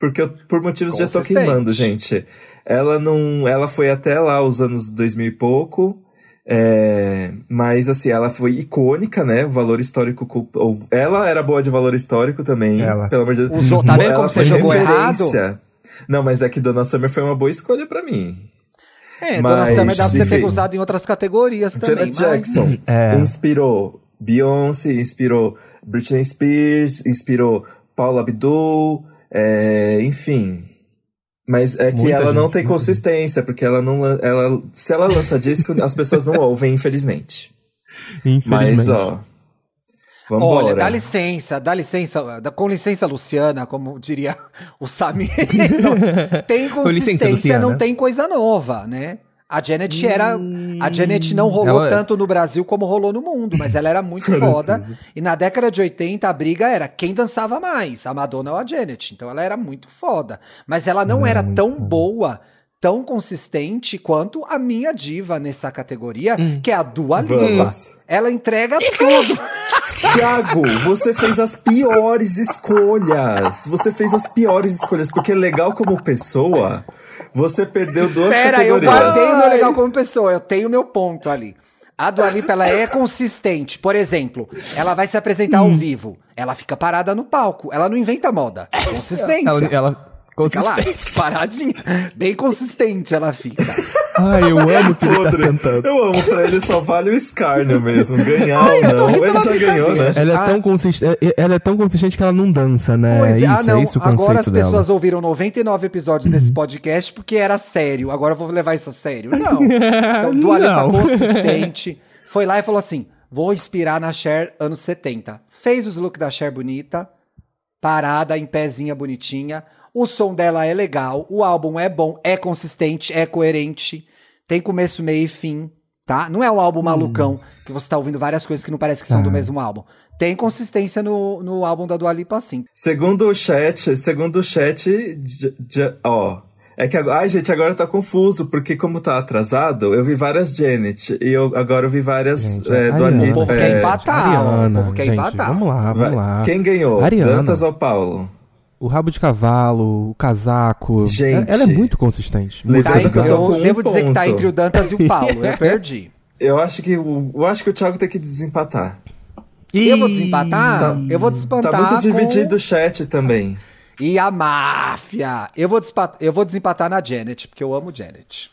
porque eu, por motivos de eu tô queimando, gente. Ela não. Ela foi até lá os anos 2000 e pouco. é, mas assim, ela foi icônica, né? O valor histórico. Ela era boa de valor histórico também. Ela. Pelo amor de Deus. Usou- tá vendo como você foi jogou referência. Não, mas daqui Dona Summer foi uma boa escolha pra mim. É, Dona Mas, Summer dá pra você ter usado em outras categorias também. Janet mas- Jackson É. inspirou Beyoncé, inspirou Britney Spears, inspirou Paula Abdul, é, enfim. Mas é que Muita ela não gente, tem muita consistência, porque ela não. Ela, se ela lança disco, as pessoas não ouvem, infelizmente. Infelizmente. Mas, ó. Vambora. Olha, dá licença, dá licença, dá- com licença, Luciana, como diria o Samir. tem licença, consistência, Luciana. não tem coisa nova, né? A Janet era. A Janet não rolou Ela é- tanto no Brasil como rolou no mundo, mas ela era muito foda. E na década de 80 a briga era quem dançava mais, a Madonna ou a Janet. Então ela era muito foda. Mas ela não Ela era tão foda. boa, tão consistente quanto a minha diva nessa categoria, Hum. que é a Dua Lipa. Vamos. Ela entrega tudo. Tiago, você fez as piores escolhas. Você fez as piores escolhas, porque legal como pessoa, você perdeu duas Espera, eu categorias. guardei o meu legal como pessoa, eu tenho o meu ponto ali. A Dua Lipa, ela é consistente. Por exemplo, ela vai se apresentar Hum. ao vivo. Ela fica parada no palco. Ela não inventa moda. É consistência. Ela, ela Fica lá, paradinha. Bem consistente ela fica. Ai, eu amo que ele tá. Eu amo, pra ele só vale o escárnio mesmo. Ganhar Ai, ou não, ele já ganhou, né? Ela é, Ah. tão consistente, ela é tão consistente que ela não dança, né? Pois é isso, ah, não. é isso o Agora as dela. pessoas ouviram 99 episódios desse podcast porque era sério. Agora eu vou levar isso a sério. Não. Então, Dua Lipa Não. consistente. Foi lá e falou assim: vou inspirar na Cher anos 70. Fez os looks da Cher bonita, parada, em pezinha bonitinha. O som dela é legal, o álbum é bom, é consistente, é coerente, tem começo, meio e fim, tá? Não é um álbum malucão que você tá ouvindo várias coisas que não parece que são do Tá. mesmo álbum. Tem consistência no, no álbum da Dua Lipa, sim. Segundo o chat, segundo o chat, ó. É que agora, ai gente, agora tá confuso, porque como tá atrasado, eu vi várias Janet e eu agora eu vi várias Gente, é, Dua Ariana. Lipa, O povo quer é, empatar. Ariana, o povo quer gente, empatar. vamos lá, vamos lá. Quem ganhou? Ariana. Dantas ou Paulo? O rabo de cavalo, o casaco. Gente. ela é muito consistente. Muito Tá, Lembrando que eu então, eu com um devo dizer que tá entre o Dantas e o Paulo. Eu perdi. Eu acho que o, eu acho que o Thiago tem que desempatar. Eu vou desempatar? Tá- eu vou desempatar. Tá muito com- dividido o chat também. E a máfia. Eu vou, eu vou desempatar na Janet, porque eu amo Janet.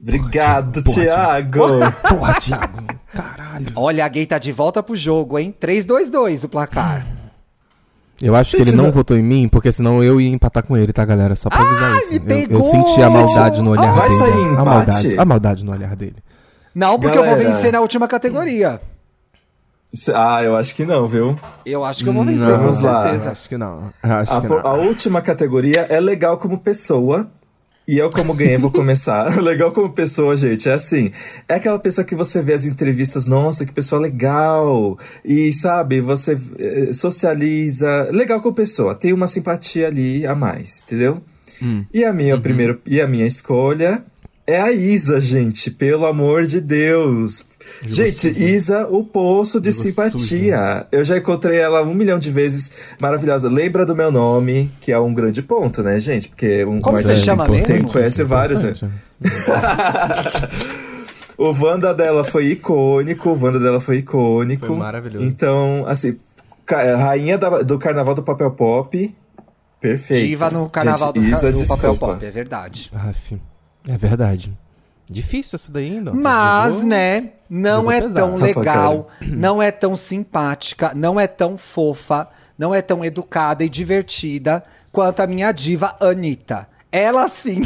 Obrigado, Porra, Thiago. Porra, Thiago. Caralho. Olha, a gay tá de volta pro jogo, hein? 3-2-2 o placar. Eu acho que ele não não- votou em mim, porque senão eu ia empatar com ele, tá, galera? Só pra avisar isso. me Eu- eu, senti a maldade no olhar Vai dele. sair a empate? maldade, a maldade no olhar dele. Não, porque eu vou Galera. vencer na última categoria. Ah, eu acho que não, viu? Eu acho que eu vou vencer, Vamos com lá. certeza. Acho que não. Acho A, que não. a última categoria é legal como pessoa. E eu, como ganhei, vou começar. legal como pessoa, gente, é assim. É aquela pessoa que você vê as entrevistas, nossa, que pessoa legal. E, sabe, você eh, socializa. Legal como pessoa. Tem uma simpatia ali a mais, entendeu? E a minha primeira e a minha escolha é a Isa, gente, pelo amor de Deus. gente, Isa, o poço de Digo simpatia. Eu já encontrei ela um milhão de vezes, maravilhosa. Lembra do meu nome, que é um grande ponto, né, gente? Porque um Como você chama tem- mesmo? conhece vários. né? O Wanda dela foi icônico, o Wanda dela foi icônico. Foi maravilhoso. Então, assim, rainha da- do carnaval do papel pop, perfeito. Diva no carnaval Gente, do, Isa, do papel pop, é verdade. Aff, é verdade. Difícil essa daí ainda. Mas, Jogou- né, não é pesado. tão legal, não é tão simpática, não é tão fofa, não é tão educada e divertida quanto a minha diva Anitta. Ela sim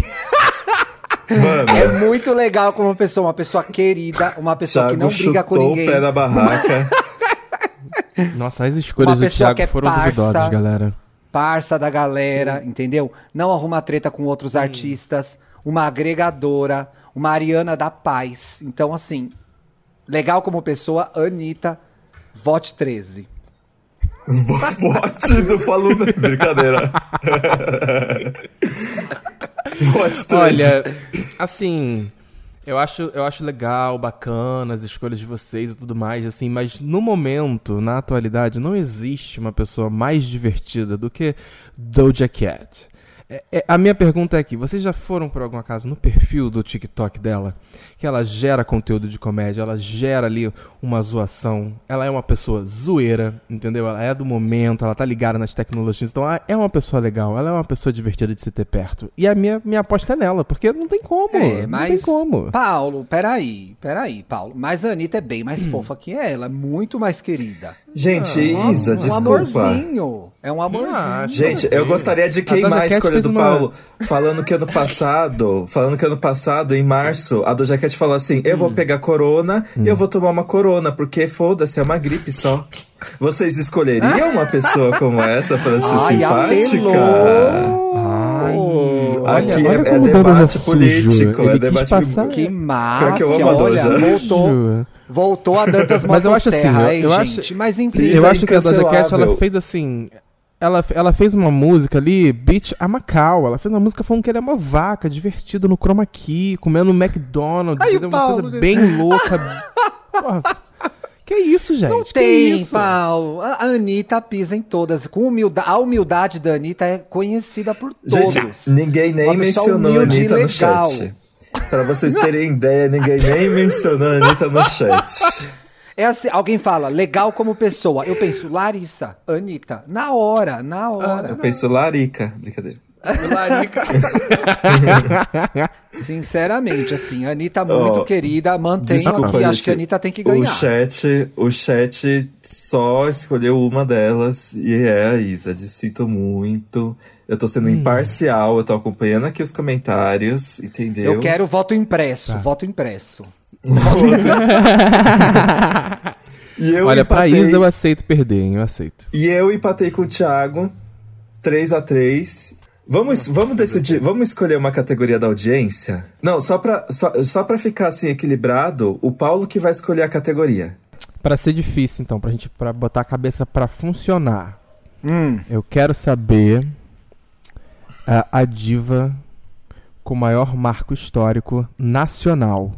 Mano, é muito legal como pessoa, uma pessoa querida, uma pessoa que Thiago não briga com ninguém. o pé da barraca. Nossa, as escolhas Uma do Thiago que é foram parça. duvidosas, galera. parça da galera, entendeu? Não arruma treta com outros artistas, uma agregadora, uma Ariana da Paz. Então, assim, legal como pessoa, Anitta, vote 13. Vote do Faluna. Brincadeira. Vote 13. Olha, assim, eu acho, eu acho legal, bacana as escolhas de vocês e tudo mais, assim, mas no momento, na atualidade, não existe uma pessoa mais divertida do que Doja Cat. É- é- a minha pergunta é aqui, vocês já foram por algum acaso no perfil do TikTok dela? Que ela gera conteúdo de comédia, ela gera ali uma zoação, ela é uma pessoa zoeira, entendeu? Ela é do momento, ela tá ligada nas tecnologias, então ela é uma pessoa legal, ela é uma pessoa divertida de se ter perto. E a minha, minha aposta é nela, porque não tem como, É, não mas. tem como. Paulo, peraí, peraí, Paulo. Mas a Anitta é bem mais Hum. fofa que ela, é muito mais querida. Gente, Um- Isa, um desculpa. amorzinho. É um amorzinho. acho. Gente, eu gostaria de A queimar a Cat escolha do uma- Paulo, falando que ano passado, falando que ano passado, em março, a Doja Cat falou assim: eu Hum. vou pegar corona e eu vou tomar uma corona, porque foda-se, é uma gripe só. Vocês escolheriam uma pessoa como essa pra ser Ai, simpática? apelou. Ai, Aqui olha é- é debate político, é debate- passar- Que máfia, que eu amo a olha, Doja. voltou, voltou a Dantas Mas eu acho assim, eu- eu acho- gente? Mas enfim, eu é acho que a Doja Cat, ela fez assim... Ela, ela fez uma música ali, Beach a Macau. Ela fez uma música falando que ele é uma vaca, divertido no chroma key, comendo no McDonald's. Entendeu? uma Paulo, coisa né? bem louca. Porra, que isso, gente? Não que tem, isso? Paulo. A Anitta pisa em todas. Com humildade, a humildade da Anitta é conhecida por Gente, todos. ninguém nem mencionou a Anitta no chat. Pra vocês terem ideia, ninguém nem mencionou a Anitta no chat. É assim, alguém fala, legal como pessoa. Eu penso, Larissa, Anitta. Na hora, na Eu hora. penso Larica. Brincadeira. Larica. Sinceramente, assim, Anitta muito Oh, querida, mantenho Desculpa, aqui. Acho gente. que a Anitta tem que O ganhar. chat, o chat só escolheu uma delas e é a Isa. De sinto muito. Eu tô Hum. sendo imparcial, eu tô acompanhando aqui os comentários, entendeu? Eu quero voto impresso, Tá. voto impresso. E eu Olha, pra empatei, Isa eu aceito perder, hein? Eu aceito. E eu empatei com o Thiago, 3 a 3 Vamos, vamos decidir, vamos escolher uma categoria da audiência? Não, só pra, só, só pra ficar assim equilibrado, o Paulo que vai escolher a categoria. Pra ser difícil, então, pra gente pra botar a cabeça pra funcionar, Hum, eu quero saber a, a diva com maior marco histórico nacional.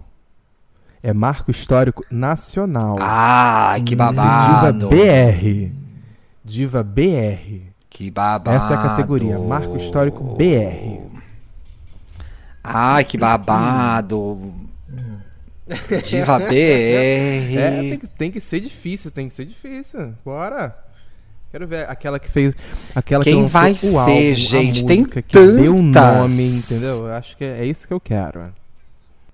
É marco histórico nacional. Ai, que Diva babado. BR. Diva BR. Que babado. Essa é a categoria, marco histórico BR. Ai, que babado. Diva BR. É, tem que, tem que ser difícil, tem que ser difícil. Bora. Quero ver aquela que fez. Aquela Quem que vai o ser, álbum, gente? Tem que deu o tantas. nome, entendeu? Eu acho que é, é isso que eu quero.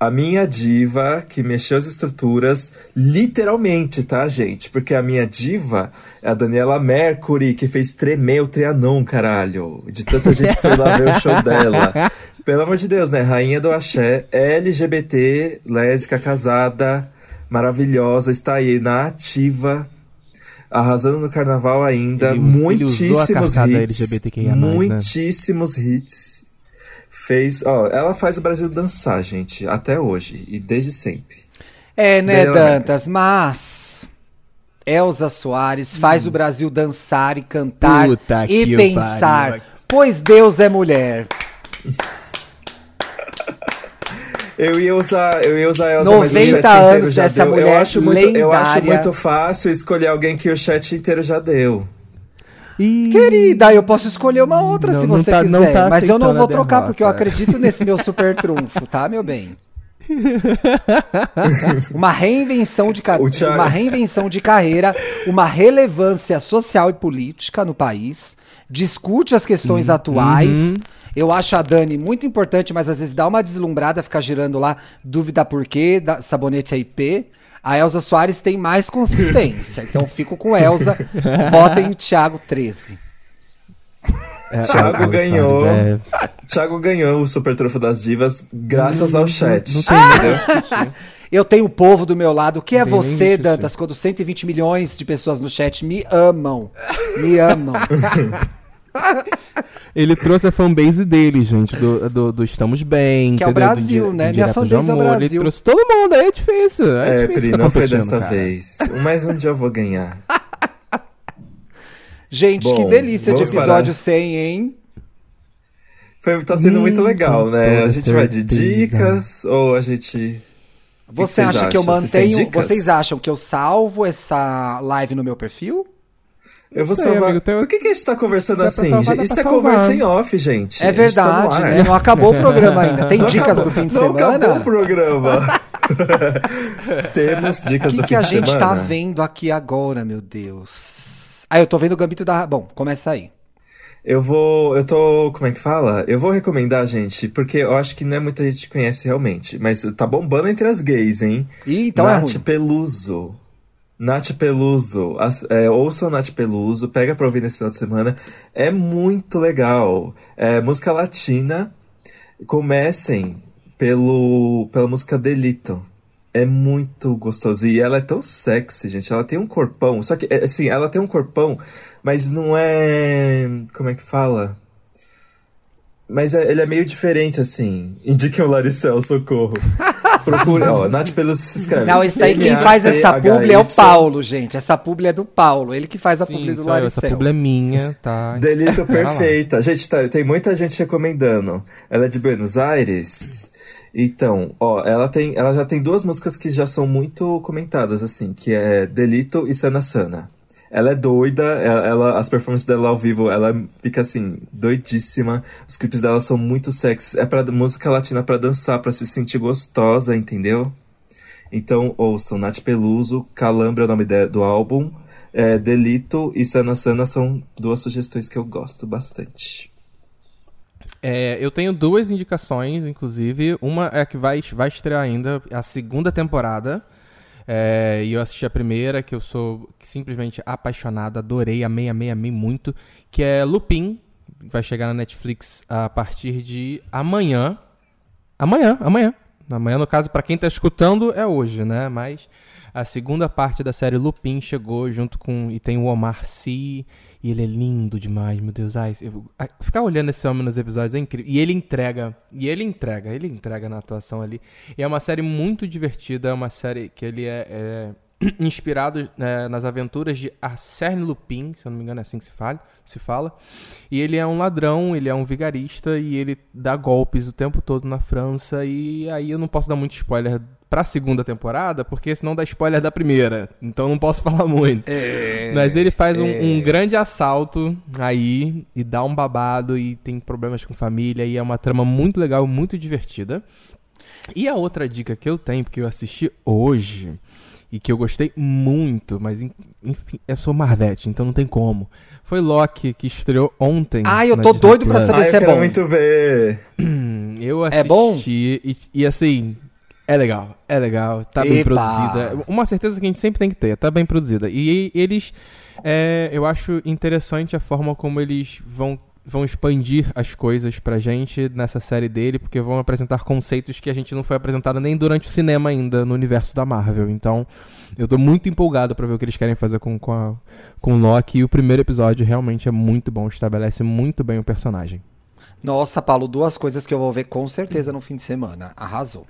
A minha diva que mexeu as estruturas, literalmente, tá, gente? Porque a minha diva é a Daniela Mercury, que fez tremer o Trianon, caralho. De tanta gente que foi lá ver o show dela. Pelo amor de Deus, né? Rainha do axé, LGBT, lésbica, casada, maravilhosa, está aí na ativa. Arrasando no carnaval ainda, Ele ele muitíssimos cartada hits. LGBTQIA+, né? muitíssimos hits. Fez, ó, ela faz o Brasil dançar, gente, até hoje e desde sempre. É, né, Daniela Dantas? Mas. Elza Soares faz o Brasil dançar e cantar Puta e pensar. pariu. Pois Deus é mulher. Eu ia usar, eu ia usar a Elsa, mas o 90 chat inteiro anos já dessa deu. Eu acho, muito, eu acho muito fácil escolher alguém que o chat inteiro já deu. Ih, Querida, eu posso escolher uma outra Não, se não você tá- quiser. não tá mas eu não vou trocar derrota. porque eu acredito nesse meu super trunfo, tá, meu bem? Uma reinvenção de ca- O Thiago- uma reinvenção de carreira, uma relevância social e política no país, discute as questões atuais. Eu acho a Dani muito importante, mas às vezes dá uma deslumbrada, ficar girando lá, dúvida por quê, da sabonete IP. A Elza Soares tem mais consistência, então fico com Elza. Votem Thiago 13. é, Thiago é, ganhou. é, Thiago ganhou o Super Trofo das Divas graças ao chat. não tem nem Eu tenho o povo do meu lado. O que é Tem nem você. Dantas, quando 120 milhões de pessoas no chat me amam? Me amam. Ele trouxe a fanbase dele, gente, do, do, do Estamos Bem. Que é o entendeu? Do Brasil, né? do Minha Direto de fanbase é o Amor. Ele Brasil. trouxe todo mundo, aí é difícil. É, É, difícil Pri, não foi dessa cara. vez. Mas um dia eu vou ganhar. Gente, Bom, que delícia de episódio parar. 100, hein? Foi, tá sendo muito legal, né? A gente vai de dicas ou a gente. Você vocês acha que eu acham? Vocês mantenho. dicas? Vocês acham que eu salvo essa live no meu perfil? Eu vou Sei, salvar. amigo, tem- Por que, que a gente tá conversando assim? salvar, Isso é salvar. conversa em off, gente. É A gente tá verdade, ar. né? Não acabou o programa ainda. Tem Não dicas acabou- do fim de não semana? acabou o programa. Temos O dicas que, do que fim a de gente semana. tá vendo aqui agora, meu Deus? Ah, eu tô vendo o Gambito da. Bom, começa aí. Eu vou. Eu tô. Como é que fala? Eu vou recomendar, gente, porque eu acho que não é muita gente que conhece realmente. Mas tá bombando entre as gays, hein? Ih, então é Nath ruim. Peluso. Nath Peluso. As, é, ouçam Nath Peluso, pega pra ouvir nesse final de semana. É muito legal. É música latina. Comecem pelo, pela música Delito. É muito gostoso. E ela é tão sexy, gente. Ela tem um corpão. Só que, é, assim, ela tem um corpão, mas não é. Como é que fala? Mas é- ele é meio diferente, assim. Indiquem o Laricel, socorro. Procure, ó, Nath Peluso se escreve. Não, isso aí quem faz essa publi é o Paulo, gente. Essa publi é do Paulo. Ele que faz a publi do eu, essa Laricel. publi é minha, tá? Delito perfeita. Gente, tá, tem muita gente recomendando. Ela é de Buenos Aires. Então, ó, ela tem, ela já tem duas músicas que já são muito comentadas, assim, que é Delito e Sana Sana. Ela é doida, ela, ela- as performances dela ao vivo, ela fica assim, doidíssima. Os clipes dela são muito sexy. É pra música latina pra dançar, pra se sentir gostosa, entendeu? Então, ouçam Nath Peluso, Calambra é o nome de- do álbum. É, Delito e Sana Sana são duas sugestões que eu gosto bastante. É, eu tenho duas indicações, inclusive. Uma é que vai, vai estrear ainda, a segunda temporada. É, e eu assisti a primeira, que eu sou simplesmente apaixonado, adorei, amei, amei, amei muito. Que é Lupin, vai chegar na Netflix a partir de amanhã. Amanhã, amanhã. Amanhã, no caso, pra quem tá escutando, é hoje, né? Mas a segunda parte da série Lupin chegou junto com. E tem o Omar Sy. E ele é lindo demais, meu Deus. Ai, eu- ficar olhando esse homem nos episódios é incrível. E ele entrega. E ele entrega, ele entrega na atuação ali. E é uma série muito divertida, é uma série que ele é. é inspirado né, nas aventuras de Arsène Lupin, se eu não me engano é assim que se fala, se fala. E ele é um ladrão, ele é um vigarista e ele dá golpes o tempo todo na França. E aí eu não posso dar muito spoiler pra segunda temporada, porque senão dá spoiler da primeira. Então não posso falar muito. É, Mas ele faz um, um grande assalto aí e dá um babado e tem problemas com família e é uma trama muito legal, muito divertida. E a outra dica que eu tenho, porque eu assisti hoje e que eu gostei muito, mas en- enfim, eu sou Marvete, então não tem como. Foi Loki que estreou ontem. Ah, eu tô Disney doido pra Plus. saber Ai, se eu é quero bom. muito ver. Eu assisti É bom? E, e assim, é legal, é legal, tá bem produzida. Uma certeza que a gente sempre tem que ter, tá bem produzida. E eles, é, eu acho interessante a forma como eles vão, vão expandir as coisas pra gente nessa série dele, porque vão apresentar conceitos que a gente não foi apresentado nem durante o cinema ainda no universo da Marvel. Então, eu tô muito empolgado pra ver o que eles querem fazer com, com, a, com o Loki. E o primeiro episódio realmente é muito bom, estabelece muito bem o personagem. Nossa, Paulo, duas coisas que eu vou ver com certeza no fim de semana. Arrasou.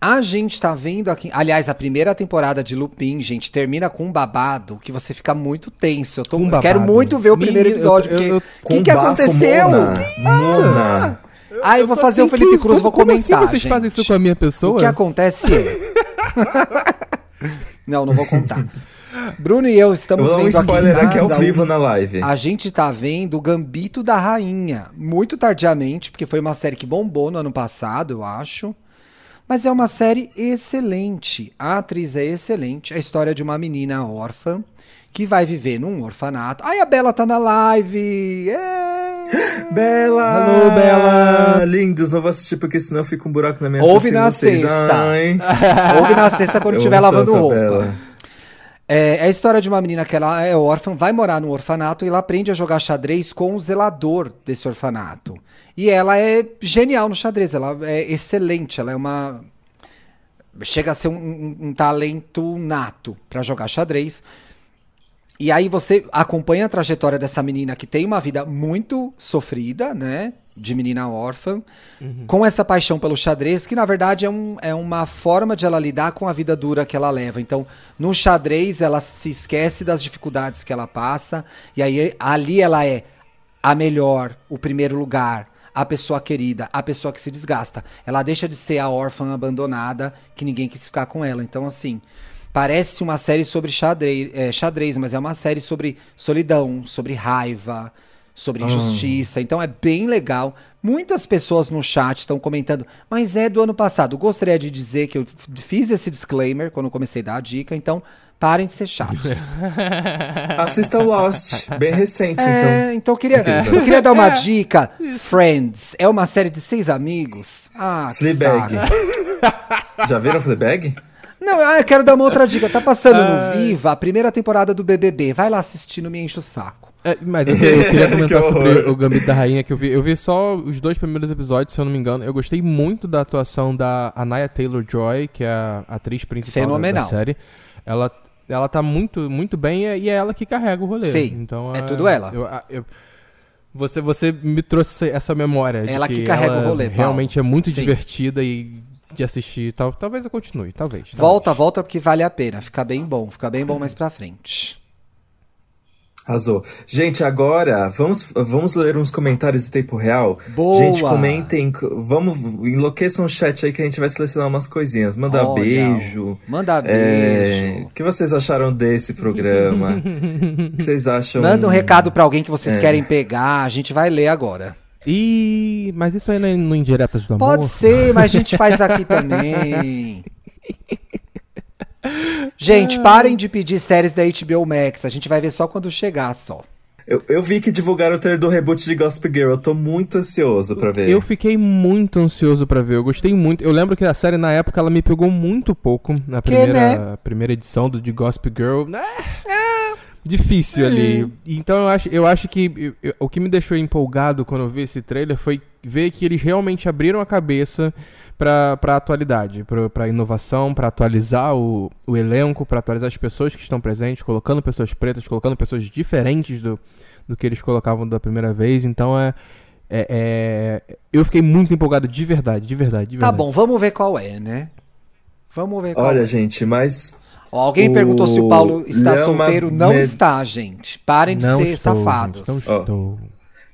A gente tá vendo aqui. Aliás, a primeira temporada de Lupin, gente, termina com um babado que você fica muito tenso. Eu tô, Um eu quero muito ver o primeiro Menino, episódio. eu- porque eu- o que, que aconteceu? Mona. Mona. Ah, eu vou fazer o Assim, Felipe que- Cruz, vou como- como comentar. assim vocês gente. fazem isso com a minha pessoa? O que acontece é. não, não vou contar. Bruno e eu Eu estamos vou um vendo spoiler aqui, em aqui ao casa vivo na live. A gente tá vendo o Gambito da Rainha, muito tardiamente, porque foi uma série que bombou no ano passado, eu acho. Mas é uma série excelente. A atriz é excelente. É a história de uma menina órfã que vai viver num orfanato. Ai, a Bela tá na live! É! Bela! Alô, Bela! Lindos, não vou assistir porque senão fica um buraco na minha Ouve na sexta. Ouve na sexta quando estiver lavando roupa. Bela. É, é a história de uma menina que ela é órfã, vai morar no orfanato e ela aprende a jogar xadrez com o zelador desse orfanato. E ela é genial no xadrez, ela é excelente, ela é uma. Chega a ser um, um- um talento nato pra jogar xadrez. E aí você acompanha a trajetória dessa menina que tem uma vida muito sofrida, né? De menina órfã, com essa paixão pelo xadrez, que na verdade é, um- é uma forma de ela lidar com a vida dura que ela leva. Então, no xadrez, ela se esquece das dificuldades que ela passa, e aí ali ela é a melhor, o primeiro lugar, a pessoa querida, a pessoa que se desgasta. Ela deixa de ser a órfã abandonada que ninguém quis ficar com ela. Então, assim, parece uma série sobre xadrez, é, xadrez mas é uma série sobre solidão, sobre raiva, sobre injustiça. Então é bem legal. Muitas pessoas no chat estão comentando, mas é do ano passado. Gostaria de dizer que eu fiz esse disclaimer quando eu comecei a dar a dica, então parem de ser chatos. Assista Lost, bem recente, então. É, então eu queria, eu queria dar uma dica. Friends é uma série de seis amigos. Ah, Fleabag. Já viram Fleabag? Não, ah, eu quero dar uma outra dica. Tá passando no Viva a primeira temporada do BBB. Vai lá assistir, não me enche o saco. É, mas eu, eu queria comentar Que sobre o Gambito da Rainha que eu vi. Eu vi só os dois primeiros episódios, se eu não me engano. Eu gostei muito da atuação da Anaya Taylor-Joy, que é a atriz principal da- Fenomenal. da série. Ela, ela tá muito, muito bem e é ela que carrega o rolê. Sim, então, é tudo ela. eu- a- eu- você, você me trouxe essa memória. de Ela que carrega ela o rolê, Paulo. Realmente é muito Sim. divertida e de assistir. Tal, talvez eu continue, talvez. talvez. Volta, volta, porque vale a pena. Fica bem bom, fica bem bom mais pra frente. Arrasou. Gente, agora vamos, vamos ler uns comentários em tempo real. Boa. Gente, comentem. co- Vamos, enlouqueçam o chat aí que a gente vai selecionar umas coisinhas. Manda Olha, beijo. Manda É, beijo. O que vocês acharam desse programa? O que vocês acham? Manda um recado pra alguém que vocês É. querem pegar. A gente vai ler agora. Ih, mas isso aí não é no Indiretas do Amor? Pode ser, mas a gente faz aqui também. Gente, parem de pedir séries da HBO Max. A gente vai ver só quando chegar, só. Eu, eu vi que divulgaram o trailer do reboot de Gossip Girl. Eu tô muito ansioso pra ver. Eu fiquei muito ansioso pra ver. Eu gostei muito. Eu lembro que a série na época ela me pegou muito pouco na Que, primeira, né? primeira edição do de Gossip Girl. É, difícil ali. Então eu acho, eu acho que eu- eu- o que me deixou empolgado quando eu vi esse trailer foi ver que eles realmente abriram a cabeça pra, pra atualidade, pra, pra inovação, pra atualizar o, o elenco, pra atualizar as pessoas que estão presentes, colocando pessoas pretas, colocando pessoas diferentes do, do que eles colocavam da primeira vez. Então é. é- é- eu fiquei muito empolgado de verdade, de verdade, de Tá verdade. bom, vamos ver qual é, né? Vamos ver qual Olha, é. gente, mas Ó, alguém o perguntou se o Paulo está Lhama solteiro. Não Med- está, gente. Parem de Não ser estou, safados. gente, não estou. o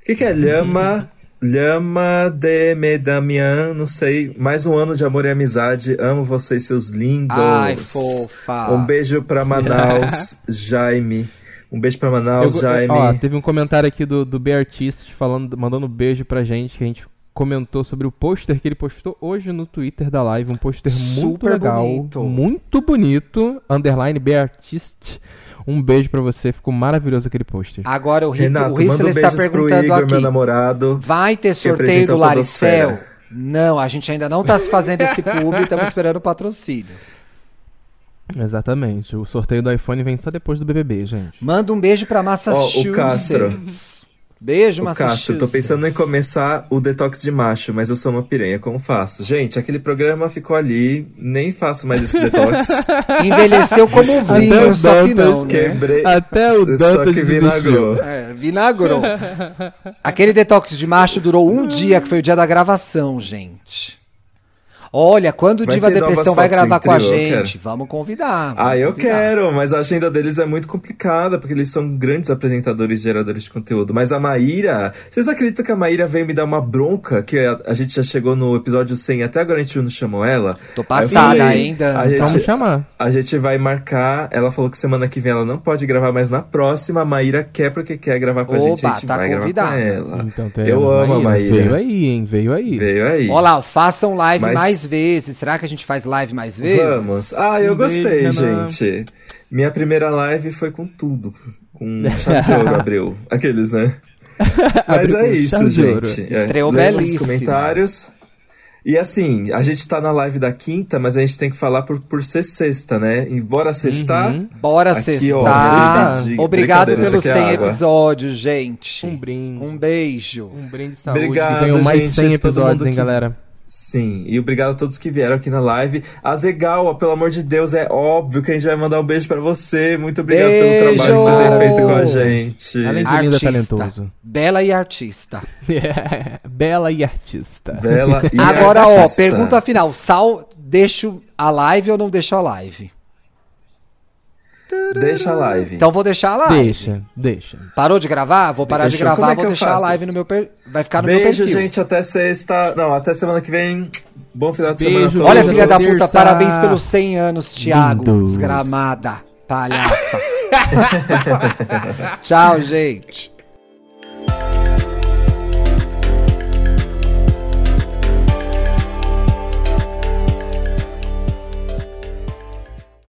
que, que é Lhama? Lhama de Medamian, não sei. Mais um ano de amor e amizade. Amo vocês, seus lindos. Ai, fofa. Um beijo pra Manaus, Jaime. Um beijo pra Eu Manaus, go- Jaime. ó, teve um comentário aqui do, do B Artist falando, mandando um beijo pra gente, que a gente comentou sobre o pôster que ele postou hoje no Twitter da live, um pôster muito Super legal, bonito. muito bonito, underline B Artist. Um beijo pra você, ficou maravilhoso aquele pôster. Agora o, Rito, Renato, o um está perguntando Igor, aqui. meu namorado. Vai ter sorteio do Laricel? Não, a gente ainda não está se fazendo esse público, estamos esperando o patrocínio. Exatamente, o sorteio do iPhone vem só depois do BBB, gente. Manda um beijo pra Massachusetts. Castro. Beijo, O Massachusetts. Castro, tô pensando em começar o detox de macho, mas eu sou uma piranha, como faço? Gente, aquele programa ficou ali, nem faço mais esse detox. Envelheceu como Até vinho, o só que não, né? Quebrei. Até o Só Dantas que desistiu. vinagrou. É, Vinagrou. Aquele detox de macho durou um dia, que foi o dia da gravação, gente. Olha, quando o Vai Diva Depressão vai gravar com a gente, vamos convidar. vamos Ah, eu convidar. quero, mas a agenda deles é muito complicada, porque eles são grandes apresentadores e geradores de conteúdo. Mas a Maíra, vocês acreditam que a Maíra veio me dar uma bronca? Que a, a gente já chegou no episódio 100, até agora a gente não chamou ela. Tô passada falei, ainda. A gente, Vamos chamar. A gente vai marcar, ela falou que semana que vem ela não pode gravar, mas na próxima a Maíra quer porque quer gravar com a gente, a Opa, gente tá vai convidada. gravar com ela. Então, eu amo a Maíra. Veio aí, hein? Veio aí. Veio aí. Olha lá, façam live Mas- mais vezes. Será que a gente faz live mais vezes? Vamos. Ah, eu Um beijo, gostei, Renan. gente. Minha primeira live foi com tudo. Com chave de ouro, abriu. Aqueles, né? Mas é isso, gente. É, Estreou belíssima. comentários. E assim, a gente tá na live da quinta, mas a gente tem que falar por, por ser sexta, né? Embora sexta. Uhum. Bora Aqui, sextar. ó, brinde- Obrigado pelos isso aqui é 100 água. episódios, gente. Um brinde. Um beijo. Um brinde de saúde. Obrigado, que mais gente, 100 todo episódios, hein, que- galera? Sim, e obrigado a todos que vieram aqui na live. A Zegal, pelo amor de Deus, é óbvio que a gente vai mandar um beijo pra você. Muito obrigado Beijo! pelo trabalho que você tem feito com a gente. Além de é talentoso. Bela e artista. Bela e artista. Bela e Agora, ó, artista. pergunta final. Sal, deixo a live ou não deixo a live? Deixa a live. Então vou deixar a live. Deixa, deixa. Parou de gravar? Vou parar de gravar, é vou deixar a faço? live no meu per... Vai ficar no meu Beijo, perfil. gente. Até sexta. Não, até semana que vem. Bom final de Beijo, semana. a. Olha, filha da puta, parabéns pelos 100 anos, Thiago. Lindos. Desgramada. Palhaça. Tchau, gente.